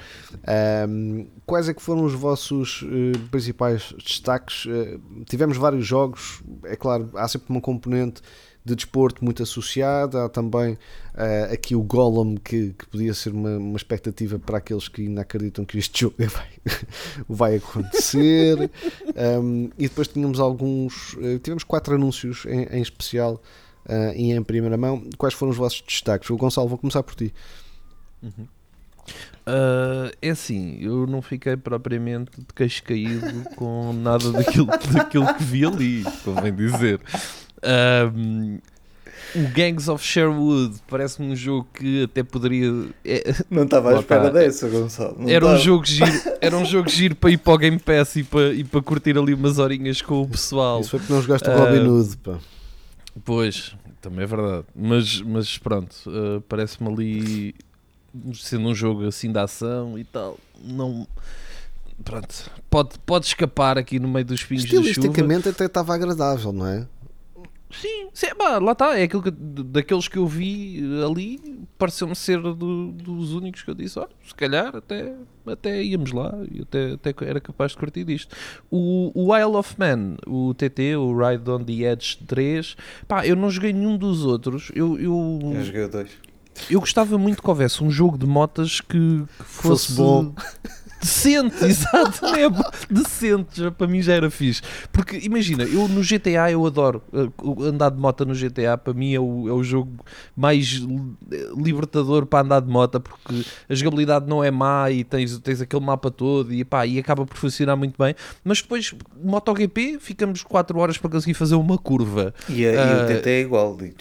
Um, quais é que foram os vossos uh, principais destaques? Uh, tivemos vários jogos é claro há sempre uma componente de desporto muito associada. Há também uh, aqui o Golem, que, que podia ser uma, uma, expectativa para aqueles que ainda acreditam que este jogo vai, vai acontecer. um, e depois tínhamos alguns. Uh, tivemos quatro anúncios em, em especial uh, e em primeira mão. Quais foram os vossos destaques? O Gonçalo, vou começar por ti. Uhum. Uh, é assim, eu não fiquei propriamente de queixo caído com nada daquilo, daquilo que vi ali, convém dizer. Um, o Gangs of Sherwood parece-me um jogo que até poderia. É, não estava à espera dessa, Gonçalo. Não era, um jogo giro, era um jogo giro para ir para o Game Pass e para, e para curtir ali umas horinhas com o pessoal. Isso foi porque não jogaste o Robin Hood, pá. Pois, também é verdade. Mas, mas pronto, uh, parece-me ali sendo um jogo assim de ação e tal. Não pronto, pode, pode escapar aqui no meio dos pingos de chuva. Estilisticamente até estava agradável, não é? Sim, sim bah, lá está. É aquilo que, daqueles que eu vi ali, pareceu-me ser do, dos únicos que eu disse: olha, se calhar até, até íamos lá e até, até era capaz de curtir disto. O, o Isle of Man, o TT, o Ride on the Edge 3, pá, eu não joguei nenhum dos outros. Eu, eu, eu joguei dois. Eu gostava muito que houvesse um jogo de motas que, que fosse, fosse bom. decente, exato, é decente, já, para mim já era fixe. Porque imagina, eu no GTA eu adoro uh, andar de moto no GTA, para mim é o, é o jogo mais libertador para andar de moto, porque a jogabilidade não é má e tens, tens aquele mapa todo e, pá, e acaba por funcionar muito bem. Mas depois, MotoGP, ficamos 4 horas para conseguir fazer uma curva. E, a, uh, e o TT é igual, digo.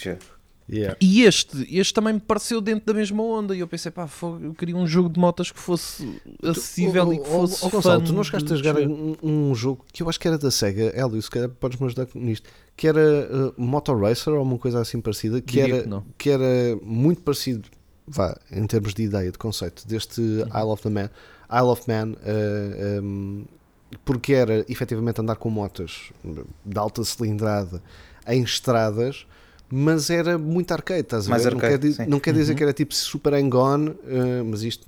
Yeah. E este, este também me pareceu dentro da mesma onda. E eu pensei, pá, eu queria um jogo de motas que fosse acessível Ô, e que ô, fosse. ô, Gonçalo, fun tu não chegaste de a jogar um, um jogo que eu acho que era da Sega, Hélio, se calhar podes-me ajudar nisto, que era uh, Motor Racer ou uma coisa assim parecida, que Diria era, que que era muito parecido, vá, em termos de ideia, de conceito, deste Uhum. Isle of the Man, Isle of Man, uh, um, porque era efetivamente andar com motas de alta cilindrada em estradas. Mas era muito arcade, estás a Mais ver? arcade, não quer, sim. não quer dizer Uhum. que era tipo super hang-on, uh, mas isto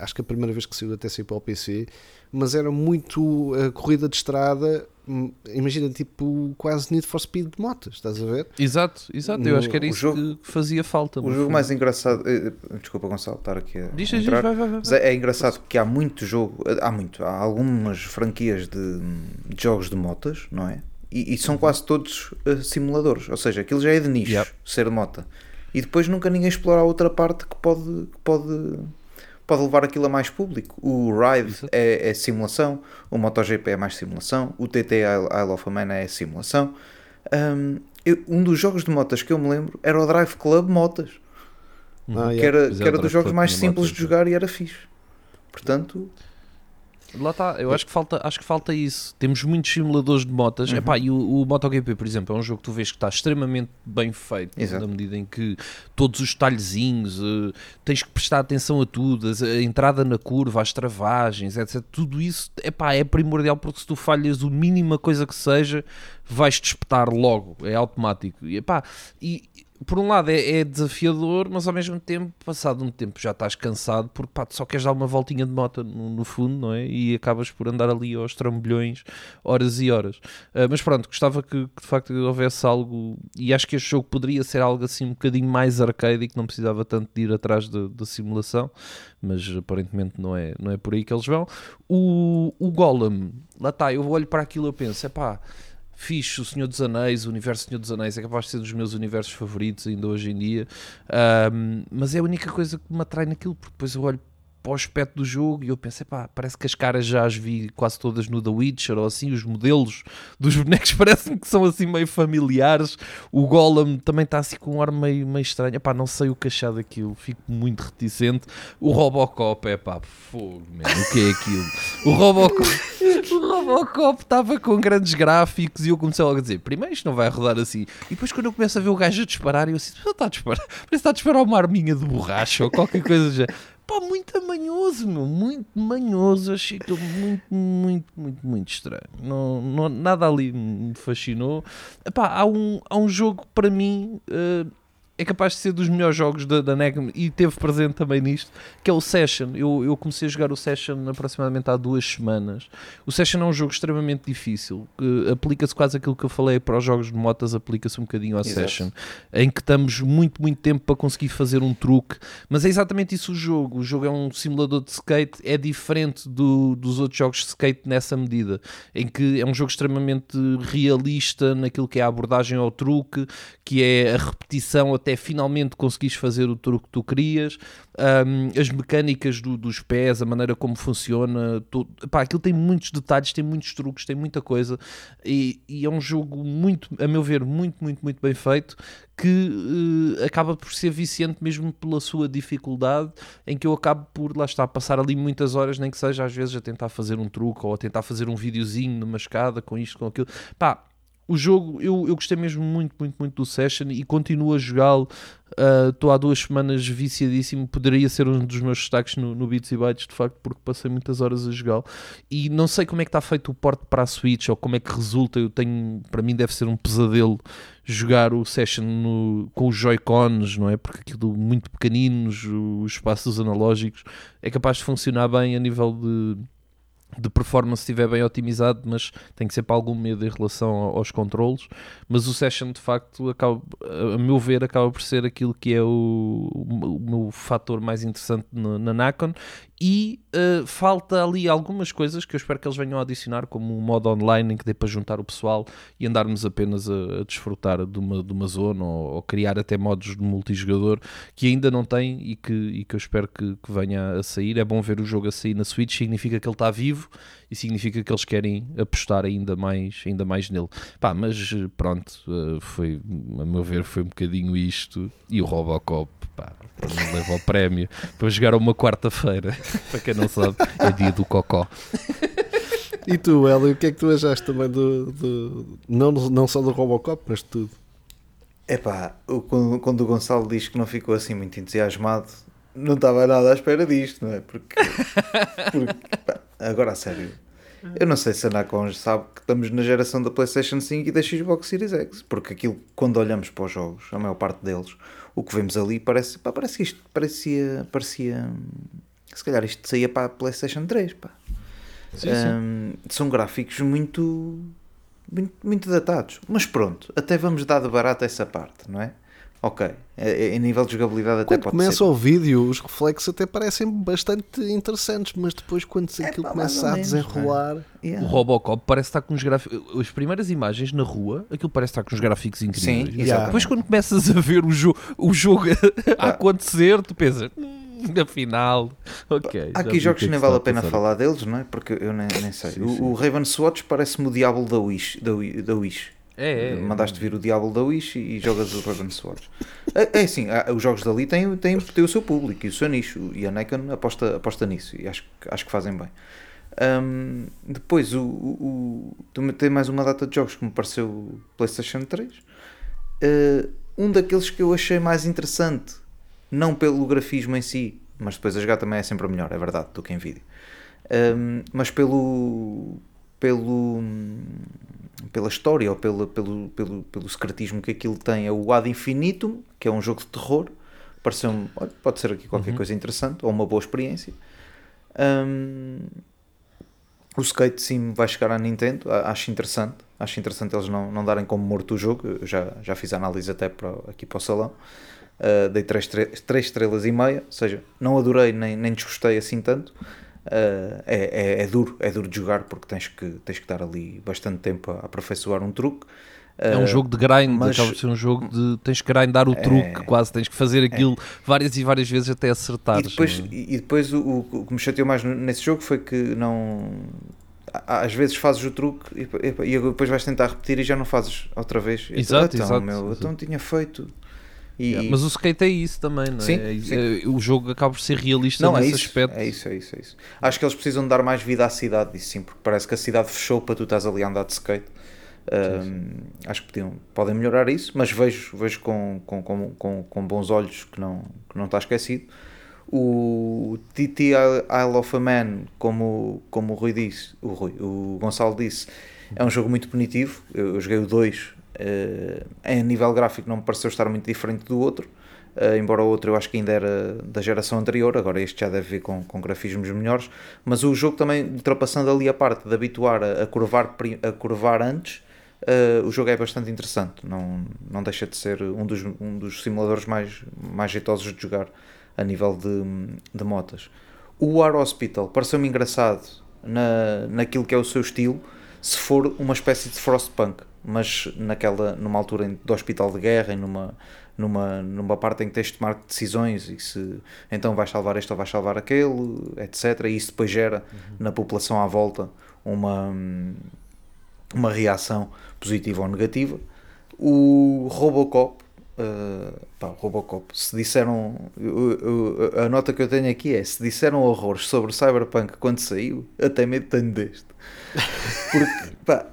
acho que a primeira vez que saiu até saiu para o PC, mas era muito uh, corrida de estrada. hum, Imagina, tipo, quase Need for Speed de motas, estás a ver? Exato, exato. Eu No- acho que era isso jogo- que fazia falta. O jogo mais engraçado. eh, eh, Desculpa, Gonçalo, estar aqui a. Diz, entrar. vai, vai, vai. Mas é, é engraçado que há muito jogo, há muito, há algumas franquias de, de jogos de motas, não é? E, e são quase todos eh, simuladores, ou seja, aquilo já é de nicho, Yep. ser mota. E depois nunca ninguém explora a outra parte que pode, que pode, pode levar aquilo a mais público. O Ride é, é simulação, o MotoGP é mais simulação, o TT Isle of Man é simulação. Um, eu- um dos jogos de motas que eu me lembro era o Drive Club Motas, Ah, que yeah. era, é, que era dos jogos mais simples motas, de jogar e era fixe. Portanto, Lá está, eu acho que falta, acho que falta isso. Temos muitos simuladores de motas. Uhum. Epá, e o, o MotoGP, por exemplo, é um jogo que tu vês que está extremamente bem feito, Exato. na medida em que todos os detalhezinhos, eh, tens que prestar atenção a tudo, as- a entrada na curva, as travagens, etc. Tudo isso epá, é primordial porque se tu falhas o mínima coisa que seja, vais-te espetar logo, é automático. E, epá, e por um lado é, é desafiador, mas ao mesmo tempo, passado um tempo já estás cansado porque pá, só queres dar uma voltinha de moto no, no fundo, não é? E acabas por andar ali aos trambolhões horas e horas. Ah, mas pronto, gostava que, que de facto houvesse algo, e acho que este jogo poderia ser algo assim um bocadinho mais arcade e que não precisava tanto de ir atrás da- simulação, mas aparentemente não é, não é por aí que eles vão. O, o Golem, lá está, eu olho para aquilo e penso, é pá, fixe, o Senhor dos Anéis, o universo Senhor dos Anéis é capaz de ser dos meus universos favoritos ainda hoje em dia, Ahm, mas é a única coisa que me atrai naquilo, porque depois eu olho para o aspecto do jogo e eu penso, epá, parece que as caras já as vi quase todas no The Witcher ou assim, os modelos dos bonecos parecem que são assim meio familiares, o Golem também está assim com um ar meio, meio estranho, epá, não sei o que achar daquilo, fico muito reticente, o Robocop, epá, fogo, man, o que é aquilo? O Robocop... O Robocop estava com grandes gráficos e eu comecei logo a dizer: primeiro isto não vai rodar assim. E depois, quando eu começo a ver o gajo a disparar, eu assim: "Ele está a disparar, parece que está a disparar uma arminha de borracha ou qualquer coisa já. Pá, muito manhoso, meu, muito manhoso. Achei aquilo muito, muito, muito, muito estranho. Não, não- nada ali me fascinou. Há, um, há um jogo para mim. eh, é capaz de ser dos melhores jogos da, da NEC e teve presente também nisto, que é o Session. Eu, eu comecei a jogar o Session aproximadamente há duas semanas. O Session é um jogo extremamente difícil, aplica-se quase aquilo que eu falei para os jogos de motas, aplica-se um bocadinho ao Exato. Session, em que estamos muito, muito tempo para conseguir fazer um truque, mas é exatamente isso o jogo. O jogo é um simulador de skate, é diferente do- dos outros jogos de skate nessa medida, em que é um jogo extremamente realista naquilo que é a abordagem ao truque, que é a repetição até finalmente conseguires fazer o truque que tu querias, um, as mecânicas do- dos pés, a maneira como funciona, tudo. Pá, aquilo tem muitos detalhes, tem muitos truques, tem muita coisa e, e é um jogo muito, a meu ver, muito, muito, muito bem feito que eh, acaba por ser viciante mesmo pela sua dificuldade, em que eu acabo por, lá está, passar ali muitas horas, nem que seja às vezes a tentar fazer um truque ou a tentar fazer um videozinho numa escada com isto, com aquilo. Pá, o jogo, eu, eu gostei mesmo muito, muito, muito do Session e continuo a jogá-lo. Estou há duas semanas viciadíssimo. Poderia ser um dos meus destaques no, no Beats e Bytes, de facto, porque passei muitas horas a jogá-lo. E não sei como é que está feito o porte para a Switch ou como é que resulta. Eu tenho, para mim, deve ser um pesadelo jogar o Session no- com os Joy-Cons, não é? Porque aquilo muito pequeninos, os espaços analógicos, é capaz de funcionar bem a nível de de performance estiver bem otimizado, mas tem que ser para algum medo em relação ao- aos controles. Mas o Session, de facto, acaba, a meu ver, acaba por ser aquilo que é o, o, o meu fator mais interessante na, na Nacon. E uh, falta ali algumas coisas que eu espero que eles venham a adicionar, como um modo online em que dê para juntar o pessoal e andarmos apenas a, a desfrutar de uma, de uma zona ou, ou, criar até modos de multijogador que ainda não tem e que, e que eu espero que, que venha a sair. É bom ver o jogo a sair na Switch, significa que ele está vivo e significa que eles querem apostar ainda mais, ainda mais nele. Pá, mas pronto, uh, foi, a meu ver, foi um bocadinho isto e o Robocop pá, não leva o prémio para jogar uma quarta-feira. para quem não sabe, é dia do Cocó. E tu, Hélio, o que é que tu achaste também do. do não, não só do Robocop, mas de tudo? É pá, quando, quando o Gonçalo diz que não ficou assim muito entusiasmado, não estava nada à espera disto, não é? Porque. porque pá, agora a sério. Eu não sei se a Nacon sabe que estamos na geração da PlayStation 5 e da Xbox Series X, porque aquilo, quando olhamos para os jogos, a maior parte deles, o que vemos ali parece, pá, parece que isto parecia, parecia, se calhar isto saía para a PlayStation 3, pá. Sim, um, sim. São gráficos muito, muito, muito datados, mas pronto, até vamos dar de barato essa parte, não é? Ok, em nível de jogabilidade até quando pode começa ser. o vídeo, os reflexos até parecem bastante interessantes, mas depois quando é, aquilo pá, começa a menos, desenrolar... Yeah. O Robocop parece estar com uns gráficos... As primeiras imagens na rua, aquilo parece estar com uns gráficos incríveis. Sim, yeah. Depois quando começas a ver o, jo o jogo a acontecer, tu pensas... Hum, afinal, ok. Há aqui jogos que nem vale a pena falar deles, não é? Porque eu nem, nem sei. Sim, o, sim. o Raven Swatch parece-me o diabo da Wish. Da, da Wish. É, é, Mandaste vir o Diablo da Wish e, e jogas o Raven Swords. É, é assim, os jogos dali têm, têm, têm o seu público e o seu nicho. E a Nikon aposta, aposta nisso e acho, acho que fazem bem. Um, depois, o, o, o, tem mais uma data de jogos que me pareceu PlayStation 3. Uh, eh, um daqueles que eu achei mais interessante, não pelo grafismo em si, mas depois a jogar também é sempre melhor, é verdade, do que em vídeo. Um, mas pelo, pelo pela história ou pela, pelo, pelo, pelo secretismo que aquilo tem, é o Ad Infinitum, que é um jogo de terror. Pareceu-me, pode ser aqui qualquer uhum. coisa interessante ou uma boa experiência. Um, o Skate Sim vai chegar à Nintendo, acho interessante. Acho interessante eles não, não darem como morto o jogo. Eu já, já fiz a análise até para, aqui para o salão. Uh, dei 3 estrelas e meia, ou seja, não adorei nem, nem desgostei assim tanto. Uh, é, é, é, duro, é duro de jogar porque tens que, tens que dar ali bastante tempo a aperfeiçoar um truque. É um jogo de grind, mas, acaba de ser um jogo de tens que grindar o é, truque, quase tens que fazer aquilo é, várias e várias vezes até acertar. E depois, e depois o, o, que me chateou mais nesse jogo foi que não às vezes fazes o truque e, e, depois vais tentar repetir e já não fazes outra vez. Exato, então, exato. Meu, então tinha feito. E... Yeah, mas o skate é isso também, não é? Sim, é, sim. É, o jogo acaba por ser realista não, nesse é isso, aspecto. É isso, é isso, é isso. Acho que eles precisam dar mais vida à cidade, isso sim, porque parece que a cidade fechou para tu estás ali a andar de skate. Um, sim, acho que podiam, podem melhorar isso, mas vejo, vejo com, com, com, com, bons olhos que não, que não está esquecido. O TT Isle of a Man, como, como o Rui disse, o, Rui, o Gonçalo disse, é um jogo muito punitivo. Eu, eu joguei o 2 Uh, em nível gráfico não me pareceu estar muito diferente do outro, uh, embora o outro eu acho que ainda era da geração anterior, agora este já deve vir com, com grafismos melhores, mas o jogo também ultrapassando ali a parte de habituar a, a curvar, a curvar antes, uh, o jogo é bastante interessante, não, não deixa de ser um dos, um dos simuladores mais, mais jeitosos de jogar a nível de, de motas. O War Hospital pareceu-me engraçado na, naquilo que é o seu estilo, se for uma espécie de Frostpunk mas naquela, numa altura de hospital de guerra e numa, numa, numa parte em que tens de tomar decisões e se então vais salvar este ou vais salvar aquele, etc. E isso depois gera uhum. na população à volta uma, uma reação positiva ou negativa. O Robocop, uh, pá, Robocop, se disseram, a nota que eu tenho aqui é: se disseram horrores sobre Cyberpunk quando saiu, até medo tenho deste. Porque, pá,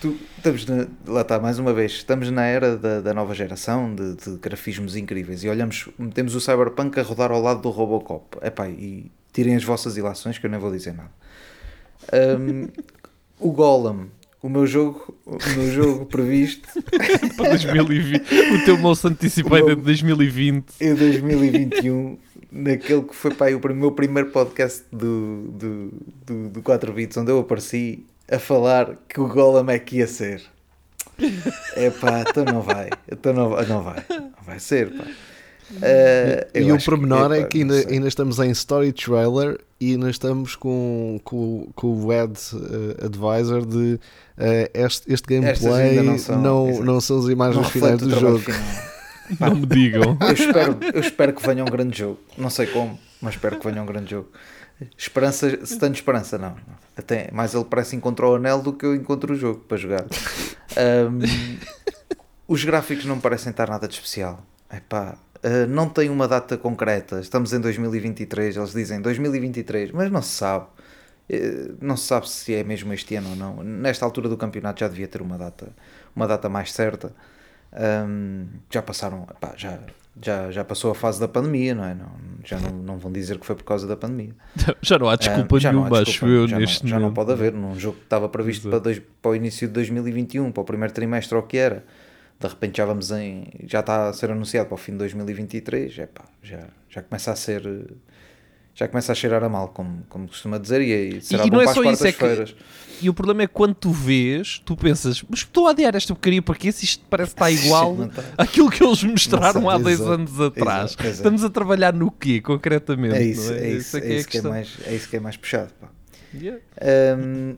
tu, estamos na, lá está, mais uma vez, estamos na era da, da nova geração de, de, grafismos incríveis e olhamos, temos o Cyberpunk a rodar ao lado do Robocop. Epá, e tirem as vossas ilações que eu nem vou dizer nada. Um, o Golem, o meu jogo, o meu jogo previsto para 2020, o teu moço antecipado é de 2020 e 2021 naquele que foi pá, o meu primeiro podcast do, do, do, do 4 bits onde eu apareci a falar que o Golem é que ia ser. É pá, então não vai. Então não, não vai. Não vai ser, pá. Uh, e o pormenor é que ainda, ainda, estamos em story trailer e ainda estamos com, com, com o Ed uh, Advisor de uh, este, este gameplay não são, não, não são as imagens finais do jogo. Pá, não me digam. Eu espero, eu espero que venha um grande jogo. Não sei como, mas espero que venha um grande jogo. Esperança, se tenho esperança, não. Até mais ele parece encontrar o anel do que eu encontro o jogo para jogar. Um, os gráficos não parecem estar nada de especial. Epá, uh, não tem uma data concreta. Estamos em 2023, eles dizem 2023, mas não se sabe. Uh, não se sabe se é mesmo este ano ou não. Nesta altura do campeonato já devia ter uma data, uma data mais certa. Um, já passaram, epá, já, já, já passou a fase da pandemia, não é? Não, já não, não vão dizer que foi por causa da pandemia. Já não há desculpa um, nenhuma, acho eu, já neste não, Já não pode haver, num jogo que estava previsto para, dois, para o início de 2021, para o primeiro trimestre ou o que era. De repente já vamos em. Já está a ser anunciado para o fim de 2023, epá, já, já começa a ser já começa a cheirar a mal, como, como costuma dizer, e, será e bom não é para as quartas-feiras. É e o problema é que quando tu vês, tu pensas, mas estou a adiar esta porcaria porque se isto parece estar igual àquilo que eles mostraram há dois anos atrás. Exato, Estamos a trabalhar no quê, concretamente? É isso, é? é isso, é, é, isso que é, mais, é isso que é mais puxado. Yeah. Um,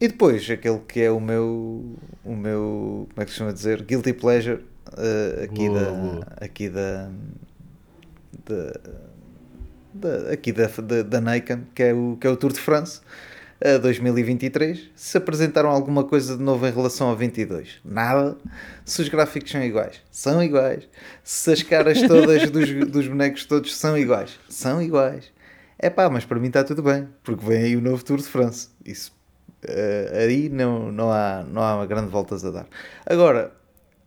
e depois, aquele que é o meu, o meu, como é que se chama dizer, guilty pleasure, uh, aqui, da, aqui da, da da, aqui da, da, da Nikon, que é, o, que é o Tour de France. Uh, 2023 se apresentaram alguma coisa de novo em relação a 22 nada. Se os gráficos são iguais? São iguais. Se as caras todas dos, dos bonecos todos são iguais? São iguais. É pá, mas para mim está tudo bem porque vem aí o novo Tour de France. Isso uh, aí não, não, há, não há grande voltas a dar. Agora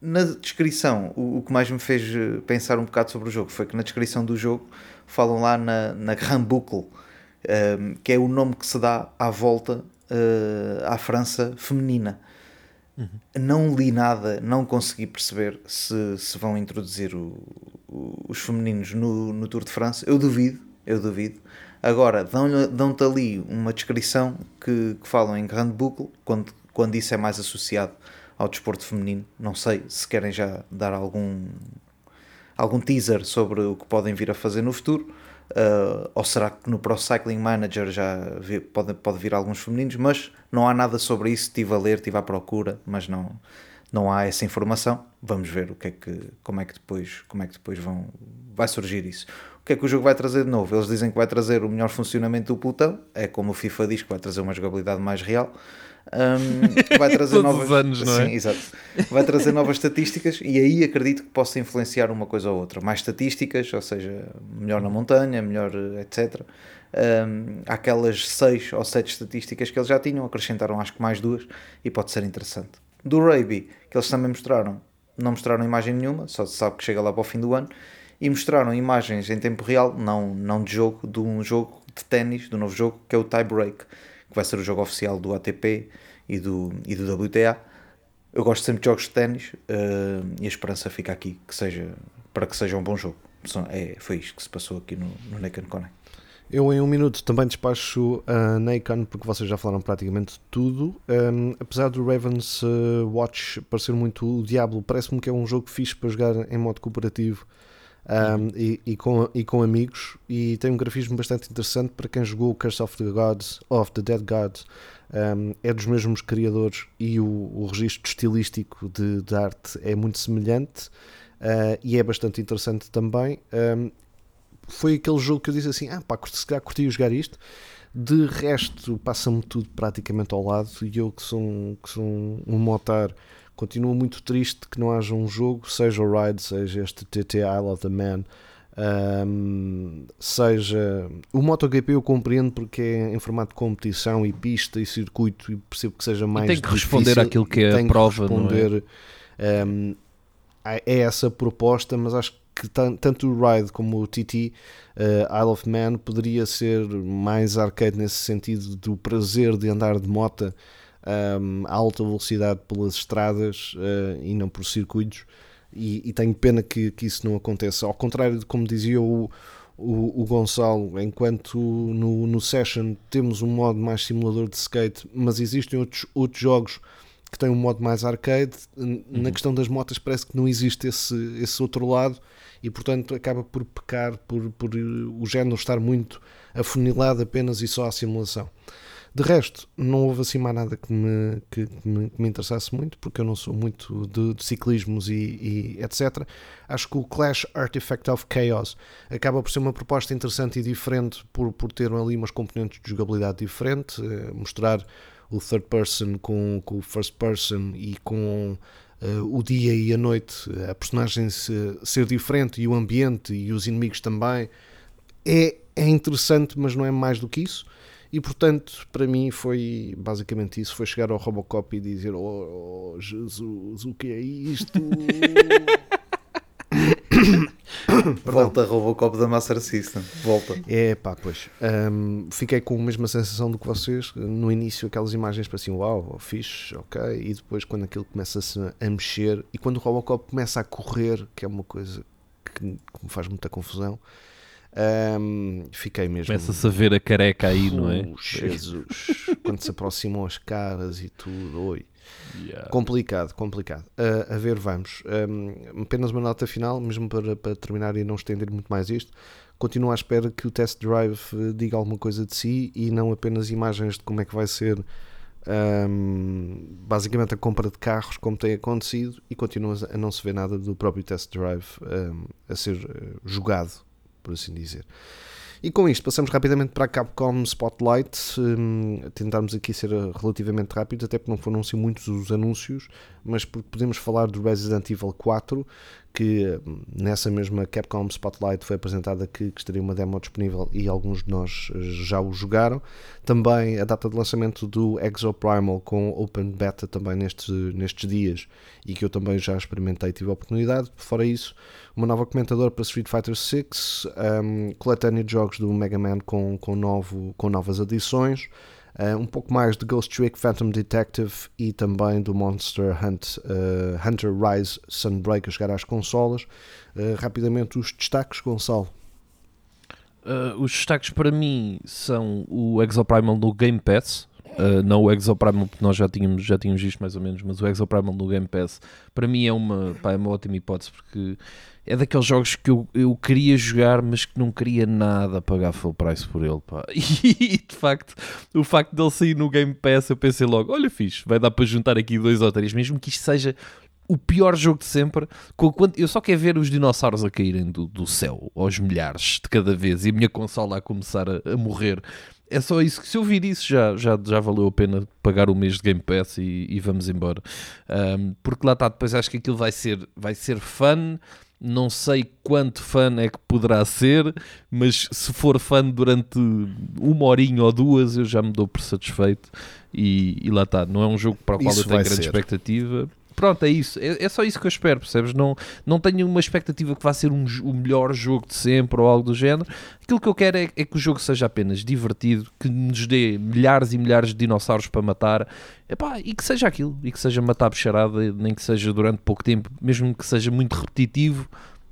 na descrição o, o que mais me fez pensar um bocado sobre o jogo foi que na descrição do jogo falam lá na, na Grand Boucle, um, que é o nome que se dá à volta uh, à França feminina. Uhum. Não li nada, não consegui perceber se, se vão introduzir o, o, os femininos no, no Tour de France. Eu duvido, eu duvido. Agora, dão-te dão ali uma descrição que, que falam em Grand Boucle, quando, quando isso é mais associado ao desporto feminino. Não sei se querem já dar algum algum teaser sobre o que podem vir a fazer no futuro. Uh, ou será que no Pro Cycling Manager já vi, pode, pode vir alguns femininos, mas não há nada sobre isso. Estive a ler, estive à procura, mas não, não há essa informação. Vamos ver o que é que, como é que depois, como é que depois vão, vai surgir isso. O que é que o jogo vai trazer de novo? Eles dizem que vai trazer o melhor funcionamento do pelotão, é como o FIFA diz que vai trazer uma jogabilidade mais real. Um, vai trazer novas anos, não é? Sim, exato. Vai trazer novas estatísticas e aí acredito que possa influenciar uma coisa ou outra. Mais estatísticas, ou seja, melhor na montanha, melhor etc. Um, aquelas seis ou sete estatísticas que eles já tinham, acrescentaram acho que mais duas e pode ser interessante. Do Raby, que eles também mostraram, não mostraram imagem nenhuma, só se sabe que chega lá para o fim do ano, e mostraram imagens em tempo real, não, não de jogo, de um jogo de ténis, do novo jogo, que é o Tie Break que vai ser o jogo oficial do ATP e do, e do WTA. Eu gosto sempre de jogos de ténis uh, e a esperança fica aqui que seja, para que seja um bom jogo. É, foi isto que se passou aqui no, no Naked Connect. Eu em um minuto também despacho a uh, porque vocês já falaram praticamente tudo. Um, apesar do Ravens uh, Watch parecer muito o Diablo, parece-me que é um jogo fixe para jogar em modo cooperativo um, e, e, com, e com amigos. E tem um grafismo bastante interessante para quem jogou Curse of the Gods of the Dead Gods. Um, é dos mesmos criadores e o, o registro estilístico de, de, arte é muito semelhante uh, e é bastante interessante também. Um, foi aquele jogo que eu disse assim ah pá, se calhar curti jogar isto. De resto passa-me tudo praticamente ao lado e eu que sou um, que sou um, um motar Continuo muito triste que não haja um jogo, seja o Ride, seja este TT Isle of the Man, um, seja o MotoGP eu compreendo porque é em formato de competição e pista e circuito e percebo que seja mais e tem que responder àquilo que é a prova responder, é? Um, é essa proposta mas acho que tanto o Ride como o TT uh, Isle of Man poderia ser mais arcade nesse sentido do prazer de andar de moto um, a alta velocidade pelas estradas uh, e não por circuitos. E, e, tenho pena que, que isso não aconteça. Ao contrário de como dizia o, o, o Gonçalo, enquanto no, no Session temos um modo mais simulador de skate, mas existem outros, outros jogos que tem um modo mais arcade. Na questão das motas parece que não existe esse, esse outro lado e portanto acaba por pecar por, por o género estar muito afunilado apenas e só à simulação. De resto, não houve assim mais nada que me, que, que me, que me interessasse muito, porque eu não sou muito de, de ciclismos e, e, etc. Acho que o Clash Artifact of Chaos acaba por ser uma proposta interessante e diferente por, por ter ali umas componentes de jogabilidade diferente, eh, mostrar o third person com, com o first person e com uh, o dia e a noite, a personagem se, ser diferente e o ambiente e os inimigos também. É, é interessante, mas não é mais do que isso. E portanto, para mim foi basicamente isso: foi chegar ao Robocop e dizer: Oh, oh Jesus, o que é isto? Volta Robocop da Master System. Volta. É pá, pois. Um, fiquei com a mesma sensação do que vocês. No início, aquelas imagens para assim, uau, fixe, ok. E depois, quando aquilo começa-se a mexer e quando o Robocop começa a correr, que é uma coisa que, que me faz muita confusão. Um, fiquei mesmo. Começa-se a ver a careca aí, não é? Jesus, quando se aproximam as caras e tudo, oi. Yeah. Complicado, complicado. Uh, a ver, vamos. Um, apenas uma nota final, mesmo para, para terminar e não estender muito mais isto. Continuo à espera que o test drive diga alguma coisa de si e não apenas imagens de como é que vai ser um, basicamente a compra de carros, como tem acontecido, e continua a não se ver nada do próprio test drive um, a ser uh, jogado por assim dizer. E com isto passamos rapidamente para a Capcom Spotlight, um, tentarmos aqui ser relativamente rápidos, até porque não foram assim muitos os anúncios, mas porque podemos falar do Resident Evil 4, que hum, nessa mesma Capcom Spotlight foi apresentada que, que, estaria uma demo disponível e alguns de nós eh, já o jogaram. Também a data de lançamento do Exoprimal com Open Beta também nestes, nestes dias e que eu também já experimentei e tive a oportunidade. Fora isso, uma nova comentadora para Street Fighter VI, um, coletânea de jogos do Mega Man com, com, novo, com novas adições. Uh, um pouco mais de Ghost Trick, Phantom Detective e também do Monster Hunt, uh, Hunter Rise Sunbreak a chegar às consolas. Uh, rapidamente, os destaques, Gonçalo. os destaques para mim são o Exoprimal no Game Pass. não o Exoprimal, porque nós já tínhamos, já tínhamos visto mais ou menos, mas o Exoprimal no Game Pass para mim é uma, pá, é uma ótima hipótese porque é daqueles jogos que eu, eu queria jogar, mas que não queria nada pagar full price por ele. Pá. E de facto, o facto dele sair no Game Pass, eu pensei logo: olha, fixe, vai dar para juntar aqui dois ou três, mesmo que isto seja o pior jogo de sempre. Eu só quero ver os dinossauros a caírem do, do céu, aos milhares de cada vez, e a minha consola a começar a, a morrer. É só isso que se eu vir isso já, já, já valeu a pena pagar o mês de Game Pass e, e vamos embora. Um, porque lá está, depois acho que aquilo vai ser, vai ser fun não sei quanto fã é que poderá ser, mas se for fã durante uma horinha ou duas, eu já me dou por satisfeito. E, e lá está, não é um jogo para o qual isso eu tenho grande ser. expectativa. Pronto, é isso. É, é, só isso que eu espero, percebes? Não, não tenho uma expectativa que vá ser um, o melhor jogo de sempre ou algo do género. Aquilo que eu quero é, é, que o jogo seja apenas divertido, que nos dê milhares e milhares de dinossauros para matar Epá, e que seja aquilo, e que seja matar bicharada, nem que seja durante pouco tempo, mesmo que seja muito repetitivo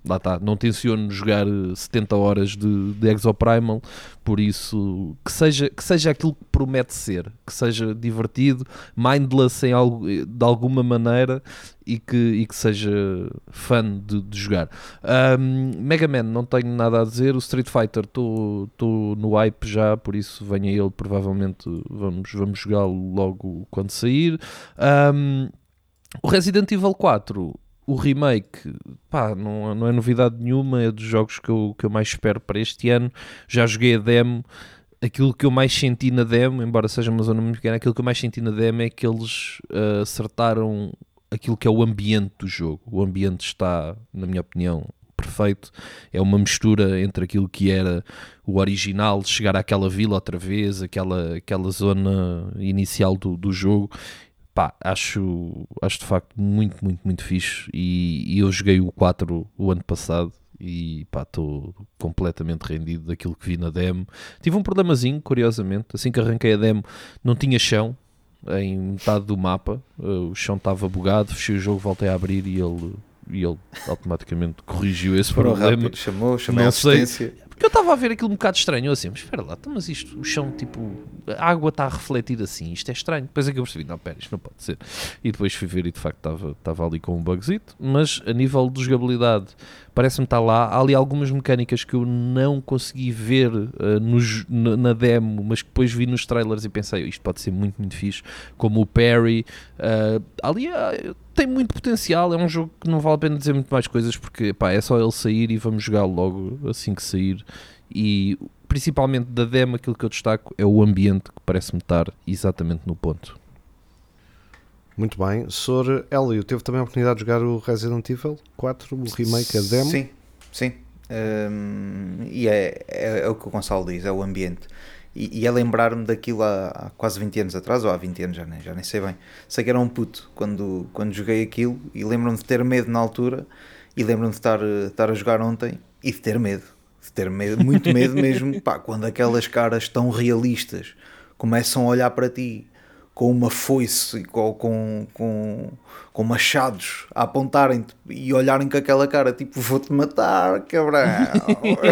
lá está, não tenciono jogar 70 eh, horas de, de Exoprimal, por isso que seja, que seja aquilo que promete ser, que seja divertido, mindless em algo, eh, de alguma maneira e que, e que seja fã de, de jogar. Um, Mega Man, não tenho nada a dizer. O Street Fighter, estou no hype já, por isso venha ele, provavelmente vamos, vamos jogá-lo logo quando sair. Um, o Resident Evil 4 o remake, pá, não, não é novidade nenhuma, é dos jogos que eu, que eu mais espero para este ano. Já joguei a demo. Aquilo que eu mais senti na demo, embora seja uma zona muito pequena, aquilo que eu mais senti na demo é que eles uh, acertaram aquilo que é o ambiente do jogo. O ambiente está, na minha opinião, perfeito. É uma mistura entre aquilo que era o original, chegar àquela vila outra vez, aquela, aquela zona inicial do, do jogo, pá, acho, acho de facto muito, muito, muito fixe. E, e eu joguei o 4 o ano passado e pá, estou completamente rendido daquilo que vi na demo. Tive um problemazinho, curiosamente, assim que arranquei a demo, não tinha chão em metade do mapa, o chão estava bugado, fechei o jogo, voltei a abrir e ele, e ele automaticamente corrigiu esse Foram problema. Rápido, chamou, chamou não a assistência. Sei, Porque eu estava a ver aquilo um bocado estranho, eu assim, mas espera lá, então, mas isto, o chão, tipo, a água está a refletir assim, isto é estranho. Depois é que eu percebi, não, pera, isto não pode ser. E depois fui ver e de facto estava, estava ali com um bugzito, mas a nível de jogabilidade parece-me estar lá. Há ali algumas mecânicas que eu não consegui ver uh, na, demo, mas que depois vi nos trailers e pensei, isto pode ser muito, muito fixe, como o parry. Uh, ali uh, tem muito potencial, é um jogo que não vale a pena dizer muito mais coisas, porque pá, é só ele sair e vamos jogar logo assim que sair. E principalmente da demo, aquilo que eu destaco é o ambiente que parece-me estar exatamente no ponto. Muito bem. Sr. Hélio, teve também a oportunidade de jogar o Resident Evil 4, o remake, a demo? Sim, sim. Um, e é, é, é, o que o Gonçalo diz, é o ambiente. E, e é lembrar-me daquilo há, há, quase 20 anos atrás, ou há 20 anos, já nem, já nem sei bem. Sei que era um puto quando, quando joguei aquilo e lembro-me de ter medo na altura e lembro-me de estar, estar a jogar ontem e de ter medo. De ter medo, muito medo mesmo, pá, quando aquelas caras tão realistas começam a olhar para ti com uma foice com, com, com, com machados a apontarem-te e olharem com aquela cara tipo vou-te matar, cabrão.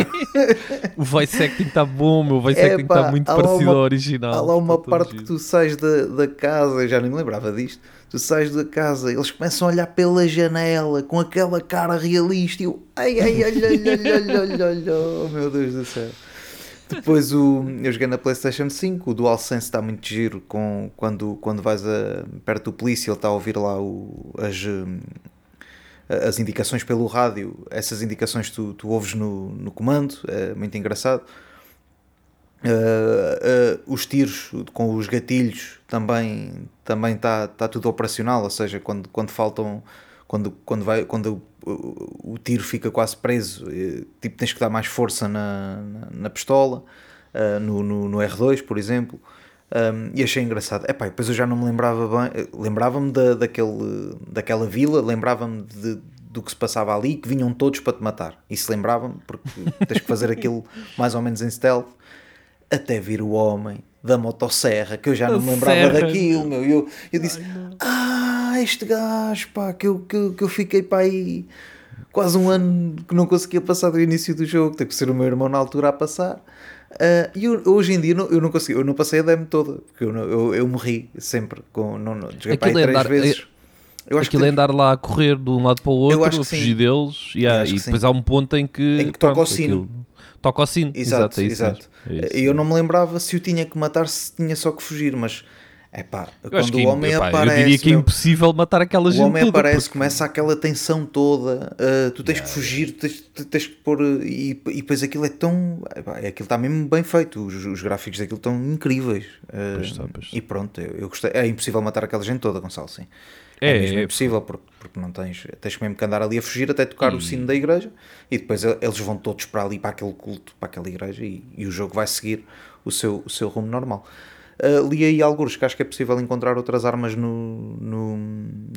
o voice acting está bom, meu voice é, acting está muito parecido uma, ao original. Há lá uma tá parte que tu sais da, da casa, eu já nem me lembrava disto. Tu sais da casa, eles começam a olhar pela janela com aquela cara realista e eu, ai, ai, ai, ai, ai, ai, ai, ai, ai, oh, meu Deus do céu. Depois o, eu joguei na Playstation 5, o DualSense está muito giro com, quando, quando vais a, perto do polícia, ele está a ouvir lá o, as, eh, as indicações pelo rádio, essas indicações tu, tu ouves no, no comando, é muito engraçado. Uh, uh, os tiros com os gatilhos também também está tá tudo operacional, ou seja, quando, quando faltam quando, quando, vai, quando o, o tiro fica quase preso, tipo, tens que dar mais força na, na, na pistola, uh, no, no, no, R2, por exemplo. Um, e achei engraçado. Epá, depois eu já não me lembrava bem, lembrava-me da, daquele, daquela vila, lembrava-me do que se passava ali, que vinham todos para te matar. Isso lembrava-me, porque tens que fazer aquilo mais ou menos em stealth, até vir o homem da motosserra, que eu já não me lembrava serra. daquilo, meu. Eu, eu disse, ah, este gajo, pá, que eu, que, que eu fiquei para aí quase um ano que não conseguia passar do início do jogo, tem que ser o meu irmão na altura a passar. Uh, e eu, hoje em dia não, eu não consegui, eu não passei a demo toda, porque eu, eu, eu morri sempre com, não, não, joguei para aí três andar, vezes. Eu acho Aquilo que é andar lá a correr de um lado para o outro, a fugir deles, yeah, e depois sim. há um ponto em que, em que toca o sino. Aquilo toca ao sino. Exato, exato. É exato. É eu não me lembrava se o tinha que matar, se tinha só que fugir, mas é pá, quando o homem epá, aparece. Eu diria que é impossível matar aquela gente. O homem aparece, porque... começa aquela tensão toda, uh, tu tens yeah, que fugir, tu tens, tu tens que pôr. E, e depois aquilo é tão. Epá, aquilo está mesmo bem feito, os, os gráficos daquilo estão incríveis. Uh, pois está, pois. E pronto, eu, eu gostei. É impossível matar aquela gente toda, Gonçalo, sim. É, é mesmo é, impossível, porque, porque não tens, tens mesmo que andar ali a fugir até tocar e... o sino da igreja e depois eles vão todos para ali, para aquele culto, para aquela igreja e, e o jogo vai seguir o seu, o seu rumo normal. Uh, li aí alguns que acho que é possível encontrar outras armas no, no,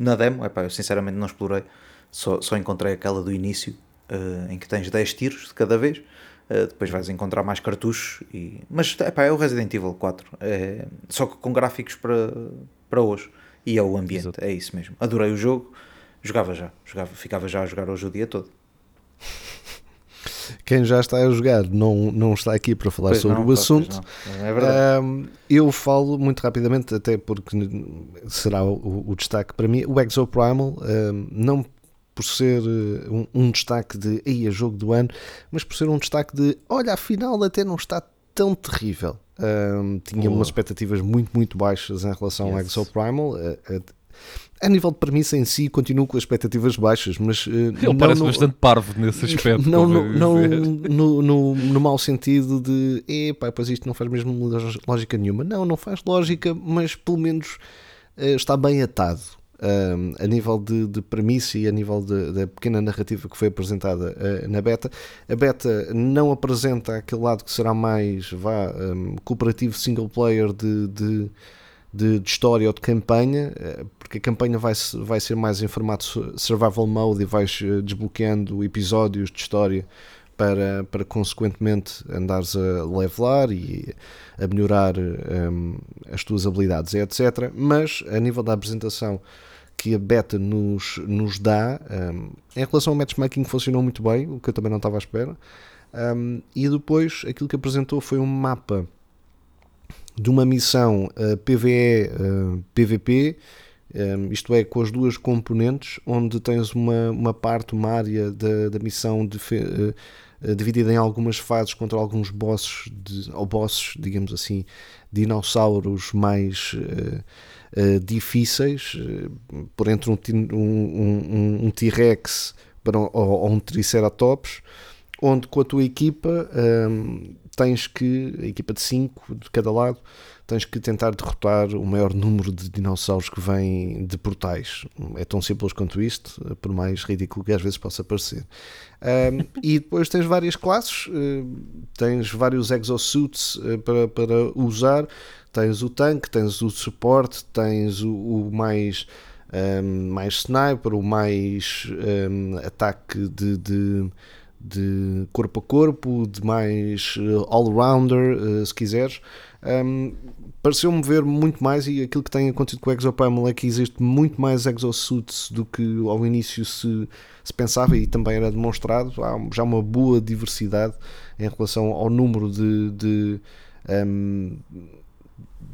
na demo. Epá, eu sinceramente não explorei, só, só encontrei aquela do início uh, em que tens 10 tiros de cada vez. Uh, depois vais encontrar mais cartuchos. E... Mas epá, é o Resident Evil 4, é... só que com gráficos para, para hoje e é o ambiente, Exato. é isso mesmo. Adorei o jogo, jogava já, jogava, ficava já a jogar hoje o dia todo. Quem já está a jogar não, não está aqui para falar pois sobre não, o assunto. É verdade. Um, eu falo muito rapidamente, até porque será o, o destaque para mim. O Exoprimal, um, não por ser eh, um, um destaque de aí é jogo do ano, mas por ser um destaque de olha, afinal até não está tão terrível. Um, tinha umas expectativas muito, muito baixas em relação yes. ao Exoprimal. A, a, a, nível de premissa em si, continuo com expectativas baixas, mas. Uh, Ele parece no, bastante parvo nesse aspecto. Não, no, não no, no, no, mau sentido de. Epá, pois isto não faz mesmo lógica nenhuma. Não, não faz lógica, mas pelo menos uh, está bem atado um, a nível de, de premissa e a nível da pequena narrativa que foi apresentada uh, na beta. A beta não apresenta aquele lado que será mais vá, um, cooperativo single player de, de, de, de, história ou de campanha, uh, porque a campanha vai, vai ser mais em formato survival mode e vais uh, desbloqueando episódios de história para, para consequentemente andares a levelar e a melhorar um, as tuas habilidades, etc. Mas a nível da apresentação que a beta nos, nos dá. Um, em relação ao matchmaking, funcionou muito bem, o que eu também não estava à espera. Um, e depois aquilo que apresentou foi um mapa de uma missão uh, PVE uh, PVP, um, isto é, com as duas componentes, onde tens uma, uma parte, uma área da, da missão de, uh, dividida em algumas fases contra alguns bosses, de, ou bosses, digamos assim, dinossauros mais difíceis, por entre um, um, um, um T-Rex ou, ou um Triceratops onde com a tua equipa tens que, a equipa de 5 de cada lado, tens que tentar derrotar o maior número de dinossauros que vêm de portais. É tão simples quanto isto, por mais ridículo que às vezes possa parecer. Um, e depois tens várias classes, tens vários exosuits uh, para, para usar, tens o tanque, tens o suporte, tens o, o mais. Um, mais sniper, o mais um, ataque de, de de corpo a corpo, de mais uh, all-rounder, uh, se quiseres. Um, Pareceu-me ver muito mais, e aquilo que tem acontecido com o Exopamel é que existe muito mais exosuits do que ao início se, se pensava e também era demonstrado. Há já uma boa diversidade em relação ao número de, de um,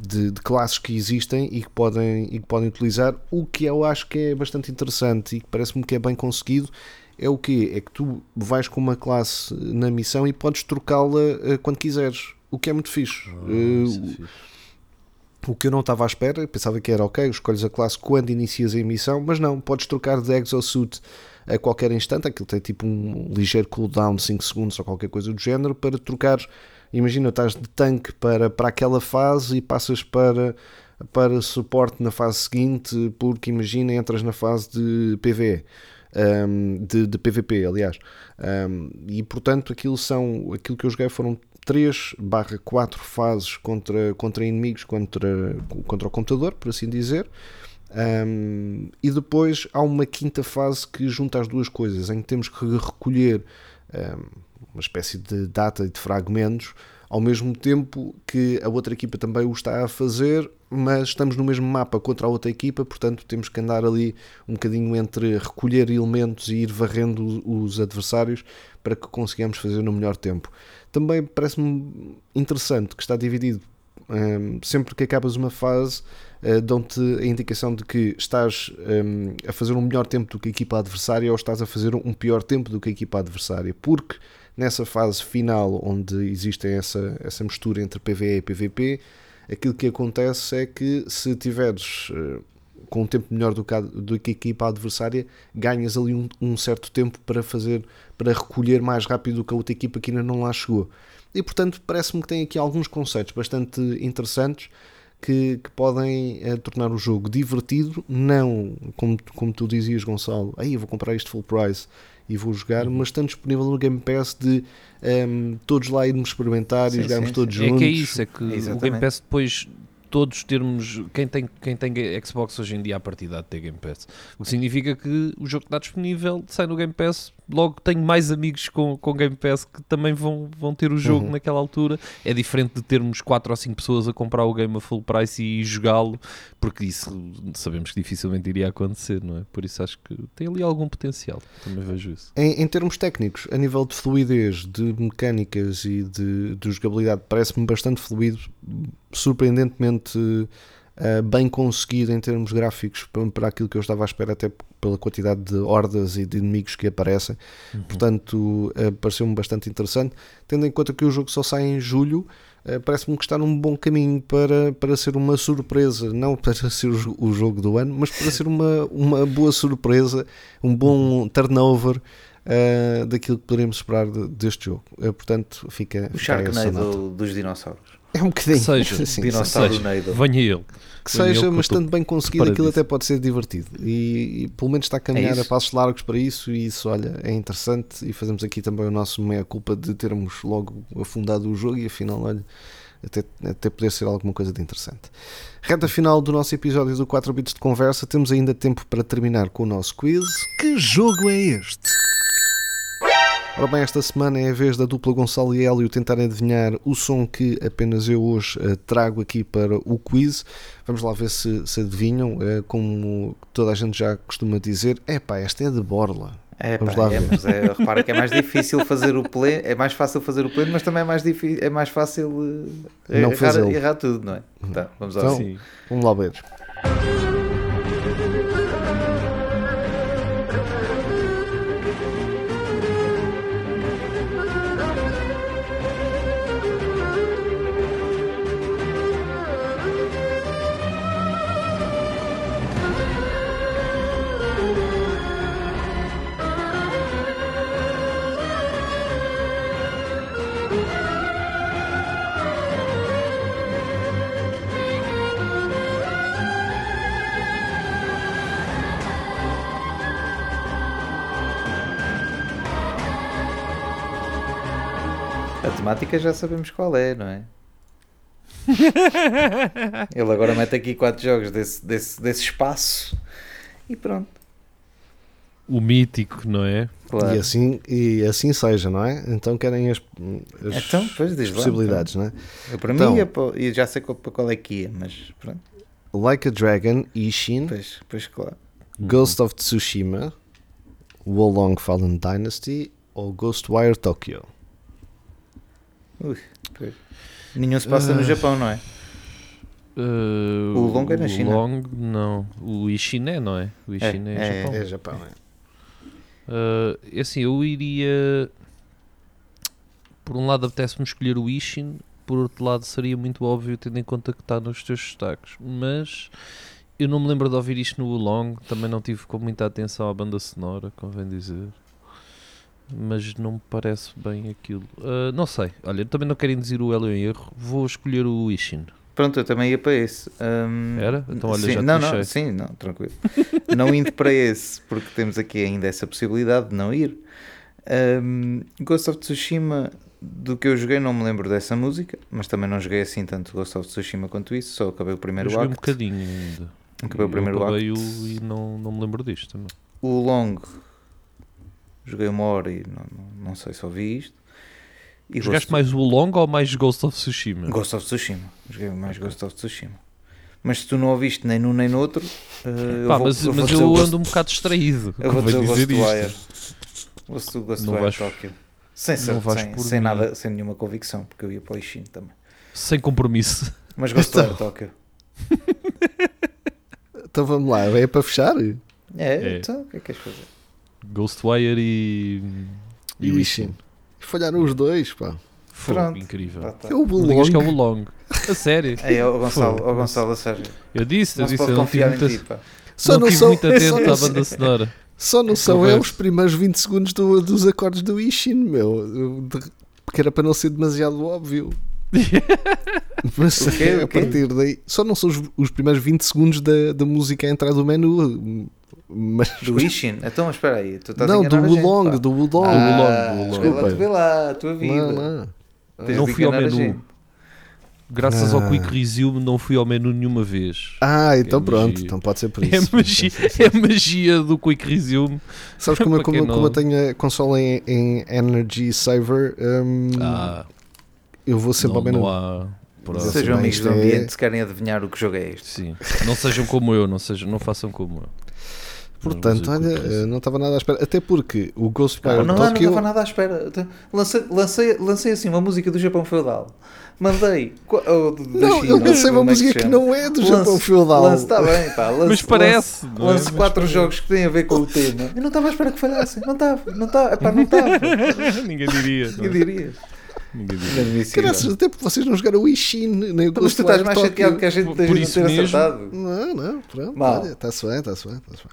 de, de, classes que existem e que, podem, e que podem utilizar, o que eu acho que é bastante interessante e que parece-me que é bem conseguido é o quê? É que tu vais com uma classe na missão e podes trocá-la uh, quando quiseres, o que é muito fixe. Uh, é fixe. O que eu não estava à espera, pensava que era ok, escolhes a classe quando inicias a missão, mas não, podes trocar de exosuit a qualquer instante, aquilo tem tipo um ligeiro cooldown de 5 segundos ou qualquer coisa do género, para trocar, imagina, estás de tanque para, para aquela fase e passas para, para suporte na fase seguinte, porque imagina, entras na fase de PvE um, de, de, PVP, aliás. Um, e portanto, aquilo são aquilo que eu joguei foram 3 barra 4 fases contra, contra inimigos, contra, contra o computador, por assim dizer. Um, e depois há uma quinta fase que junta as duas coisas, em que temos que recolher uma espécie de data e de fragmentos ao mesmo tempo que a outra equipa também o está a fazer, mas estamos no mesmo mapa contra a outra equipa, portanto temos que andar ali um bocadinho entre recolher elementos e ir varrendo os adversários para que consigamos fazer no melhor tempo. Também parece-me interessante que está dividido um, sempre que acabas uma fase, uh, dão-te a indicação de que estás um, a fazer um melhor tempo do que a equipa adversária ou estás a fazer um pior tempo do que a equipa adversária, porque nessa fase final onde existe essa, essa mistura entre PvE e PvP, aquilo que acontece é que se tiveres uh, com um tempo melhor do que, a, do que a equipa adversária, ganhas ali um, um, certo tempo para fazer, para recolher mais rápido do que a outra equipa que ainda não lá chegou. E portanto, parece-me que tem aqui alguns conceitos bastante interessantes que, que podem uh, tornar o jogo divertido, não como, como tu dizias, Gonçalo, aí eu vou comprar isto full price e vou jogar, uhum. mas estando disponível no Game Pass de um, ehm, todos lá irmos experimentar sim, e jogarmos sim, todos sim. juntos. É que é isso, é que Exatamente. o Game Pass depois todos termos. Quem tem, quem tem Xbox hoje em dia, a partir de ter Game Pass. O que significa que o jogo que está disponível sai no Game Pass. Logo tenho mais amigos com, com Game Pass que também vão, vão ter o jogo uhum. naquela altura. É diferente de termos 4 ou 5 pessoas a comprar o game a full price e jogá-lo, porque isso sabemos que dificilmente iria acontecer, não é? Por isso acho que tem ali algum potencial. Também vejo isso. Em, em termos técnicos, a nível de fluidez, de mecânicas e de, de jogabilidade, parece-me bastante fluido surpreendentemente uh, bem conseguido em termos gráficos para, para, aquilo que eu estava à espera, até pela quantidade de hordas e de inimigos que aparecem. Uhum. Portanto, uh, pareceu-me bastante interessante. Tendo em conta que o jogo só sai em julho, uh, parece-me que está num bom caminho para, para ser uma surpresa, não para ser o, o jogo do ano, mas para ser uma, uma boa surpresa, um bom uhum. turnover. Uh, daquilo que poderíamos esperar de, deste jogo. Uh, portanto, fica. O Sharknado dos dinossauros. É um bocadinho. Que seja, assim, dinossauro seja, venha ele. Que seja, ele, mas tanto bem conseguido, aquilo até pode ser divertido. E, e, pelo menos está a caminhar é a passos largos para isso, e isso, olha, é interessante. E fazemos aqui também o nosso meia-culpa de termos logo afundado o jogo, e afinal, olha, até, até poder ser alguma coisa de interessante. Reta final do nosso episódio do 4 Bits de Conversa, temos ainda tempo para terminar com o nosso quiz. Que jogo é este? Ora bem, esta semana é a vez da dupla Gonçalo e Hélio tentarem adivinhar o som que apenas eu hoje uh, trago aqui para o quiz. Vamos lá ver se, se adivinham. Uh, como toda a gente já costuma dizer, é pá, esta é de borla. É, Vamos pá, lá é, mas é, repara que é mais difícil fazer o pleno, é mais fácil fazer o pleno, mas também é mais, difícil, é mais fácil Não errar, errar tudo, não é? Tá, vamos lá. Então, vamos lá ver. Já sabemos qual é, não é? Ele agora mete aqui quatro jogos desse, desse, desse espaço e pronto. O mítico, não é? Claro. E, assim, e assim seja, não é? Então querem as, as Então, as lá, possibilidades, não é? Eu, para Então. mim, ia para- eu já sei qual, para qual é que ia, mas pronto. Like a Dragon, Ishin, Pois, pois claro. Ghost of Tsushima, Wolong Fallen Dynasty ou Ghostwire Tokyo. Ui. Nenhum se passa no Japão, não é? Uh, O Long é na o China. Long, não. O Ishin é, não é? O Ishin é, é, Japão. É Japão, é. Uh, é assim, eu iria. Por um lado, apetece-me escolher o Ishin, por outro lado, seria muito óbvio, tendo em conta que está nos teus destaques. Mas eu não me lembro de ouvir isto no Long, também não tive com muita atenção à banda sonora, convém dizer. Mas não me parece bem aquilo. Uh, não sei, olha, eu também não quero induzir o Hélio em erro, vou escolher o Ishin. Pronto, eu também ia para esse. Hum, Era? Então, olha, sim, já não, não, sim, não, tranquilo. não indo para esse, porque temos aqui ainda essa possibilidade de não ir. Hum, Ghost of Tsushima, do que eu joguei, não me lembro dessa música, mas também não joguei assim tanto Ghost of Tsushima quanto isso, só acabei o Eu primeiro um acto. bocadinho ainda. Acabei o Eu primeiro acto. o- e não, não me lembro disto também. O Long, joguei uma hora e não, não, não sei se ouvi isto. E Jogaste Ghost- mais o Long ou mais Ghost of Tsushima? Ghost of Tsushima. Joguei mais Ghost of Tsushima. Mas se tu não ouviste nem num nem no outro, eh, eu Pá, vou, mas eu mas eu, dizer Ghost- ando um bocado distraído. Eu vou dizer convém Ghostwire. isto. Vou dizer Ghostwire vais- Tokyo. Sem, ser- sem, sem nada, sem nenhuma convicção, porque eu ia para o Ishin também. Sem compromisso. Mas Ghostwire Então. Tokyo. Então vamos lá, é para fechar? É, É. então o que é que queres fazer? Ghostwire e. E o Ishin. Falharam os dois, pá. Fogo, Pronto. incrível. Pá, tá. É o Não digas que é o Long. A sério. Aí, ó, Gonçalo, ó, Gonçalo, a sério. Eu disse, eu disse, eu não tive muito, ti, pá. Só não não são, muito só atento não à banda sonora. Só não são é os primeiros 20 segundos do- dos acordes do Ishin, meu. Porque era para não ser demasiado óbvio. Mas O quê? é, O a partir daí. Só não são os, os primeiros 20 segundos da, da música a entrar do menu. Mas, Do Ishin? Então, espera aí. Tu estás a não, do Wulong, do Wulong. Ah, do Wulong. Desculpa. tu vê lá, a tua vida. Não, não. Não fui ao menu. Graças ao Ah. Quick Resume, não fui ao menu nenhuma vez. Ah, então É pronto, magia. então pode ser por isso. É a magia, é magia do Quick Resume. Sabes como, como, como eu tenho a consola em, em Energy Saver, hum, Ah, eu vou sempre não, ao menu. não há. Pronto. Sejam amigos do é- ambiente se querem adivinhar o que jogo é este. Sim. Não sejam como eu, não, sejam, não façam como eu. Portanto, olha, que é eh, não estava nada à espera. Até porque o Ghostwire Não, não, não Tokyo. estava nada à espera. Lancei, lancei, lancei assim uma música do Japão feudal. Mandei. oh, Não, China, eu lancei uma é que música que chama? não é do Japão Lance- feudal. Lance, está bem, pá. Lance, Mas parece, Lance, é? lance Mas quatro parece. jogos que têm a ver com o tema. Eu não estava à espera que falhassem. Não estava, não estava. Epá, não estava. Ninguém diria. Que dirias? Ninguém diria. Graças, até porque vocês não jogaram o Ishin nem o Então, Mas tu estás mais chateado que a gente Por- por não isso ter mesmo. acertado. Não, não, pronto. Está-se bem, está-se bem, está-se bem.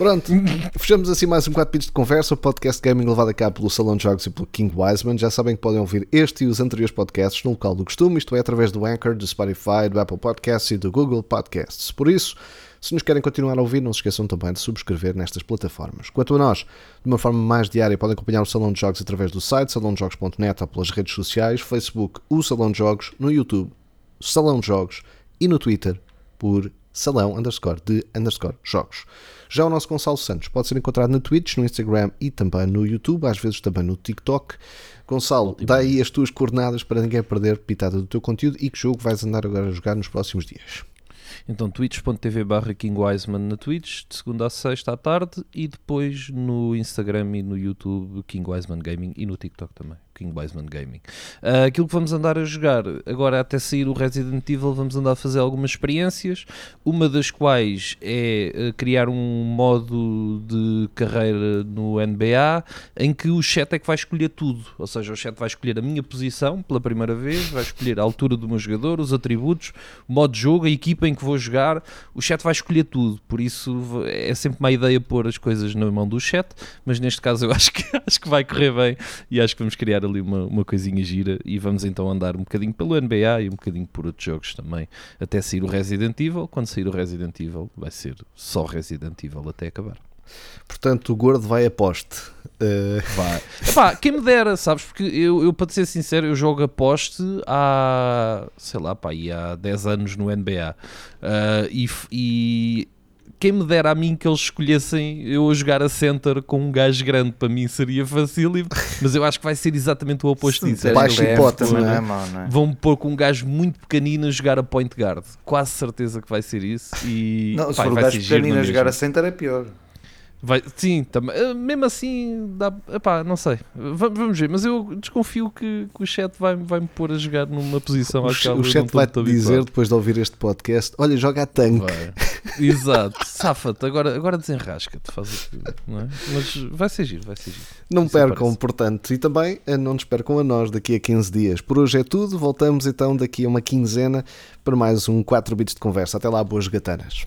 Pronto, fechamos assim mais um 4 bits de conversa, o podcast gaming levado a cabo pelo Salão de Jogos e pelo King Wiseman. Já sabem que podem ouvir este e os anteriores podcasts no local do costume, isto é, através do Anchor, do Spotify, do Apple Podcasts e do Google Podcasts. Por isso, se nos querem continuar a ouvir, não se esqueçam também de subscrever nestas plataformas. Quanto a nós, de uma forma mais diária, podem acompanhar o Salão de Jogos através do site salãojogos.net ou pelas redes sociais, Facebook, o Salão de Jogos, no YouTube, Salão de Jogos e no Twitter por salão underscore de underscore jogos. Já o nosso Gonçalo Santos pode ser encontrado na Twitch, no Instagram e também no YouTube, às vezes também no TikTok. Gonçalo, dá aí as tuas coordenadas para ninguém perder pitada do teu conteúdo e que jogo vais andar agora a jogar nos próximos dias. Então twitch.tv barra KingWiseman na Twitch, de segunda a sexta à tarde e depois no Instagram e no YouTube King Wiseman Gaming e no TikTok também. King Wiseman Gaming. Uh, aquilo que vamos andar a jogar, agora até sair o Resident Evil, vamos andar a fazer algumas experiências, uma das quais é uh, criar um modo de carreira no NBA em que o chat é que vai escolher tudo, ou seja, o chat vai escolher a minha posição pela primeira vez, vai escolher a altura do meu jogador, os atributos, o modo de jogo, a equipa em que vou jogar, o chat vai escolher tudo, por isso é sempre uma ideia pôr as coisas na mão do chat, mas neste caso eu acho que, acho que vai correr bem e acho que vamos criar ali uma, uma coisinha gira e vamos então andar um bocadinho pelo NBA e um bocadinho por outros jogos também, até sair o Resident Evil. Quando sair o Resident Evil, vai ser só Resident Evil até acabar. Portanto, o gordo vai a poste. Uh... Vai. Epá, quem me dera, sabes? Porque eu, eu, para te ser sincero, eu jogo a poste há, sei lá, pá, há 10 anos no NBA. Uh, e, e quem me dera a mim que eles escolhessem eu a jogar a center com um gajo grande, para mim seria fácil, mas eu acho que vai ser exatamente o oposto disso. É baixo hipótese, não é? é mau, não é? Vão-me pôr com um gajo muito pequenino a jogar a point guard. Quase certeza que vai ser isso. E, não, se for um gajo pequenino a jogar a center é pior. Vai, sim. Eh, mesmo assim, dá, epá, não sei. Vamos ver, mas eu desconfio que, que o chat vai, vai me pôr a jogar numa posição O, o chat vai te dizer, depois de ouvir este podcast: olha, joga a tanque. Exato, safa-te, agora, agora desenrasca-te, faz não é? Mas vai ser giro, vai ser giro. Não Isso percam, parece. portanto, e também eh, não nos percam a nós daqui a 15 dias. Por hoje é tudo, voltamos então daqui a uma quinzena para mais um 4 bits de conversa. Até lá, boas gatanas.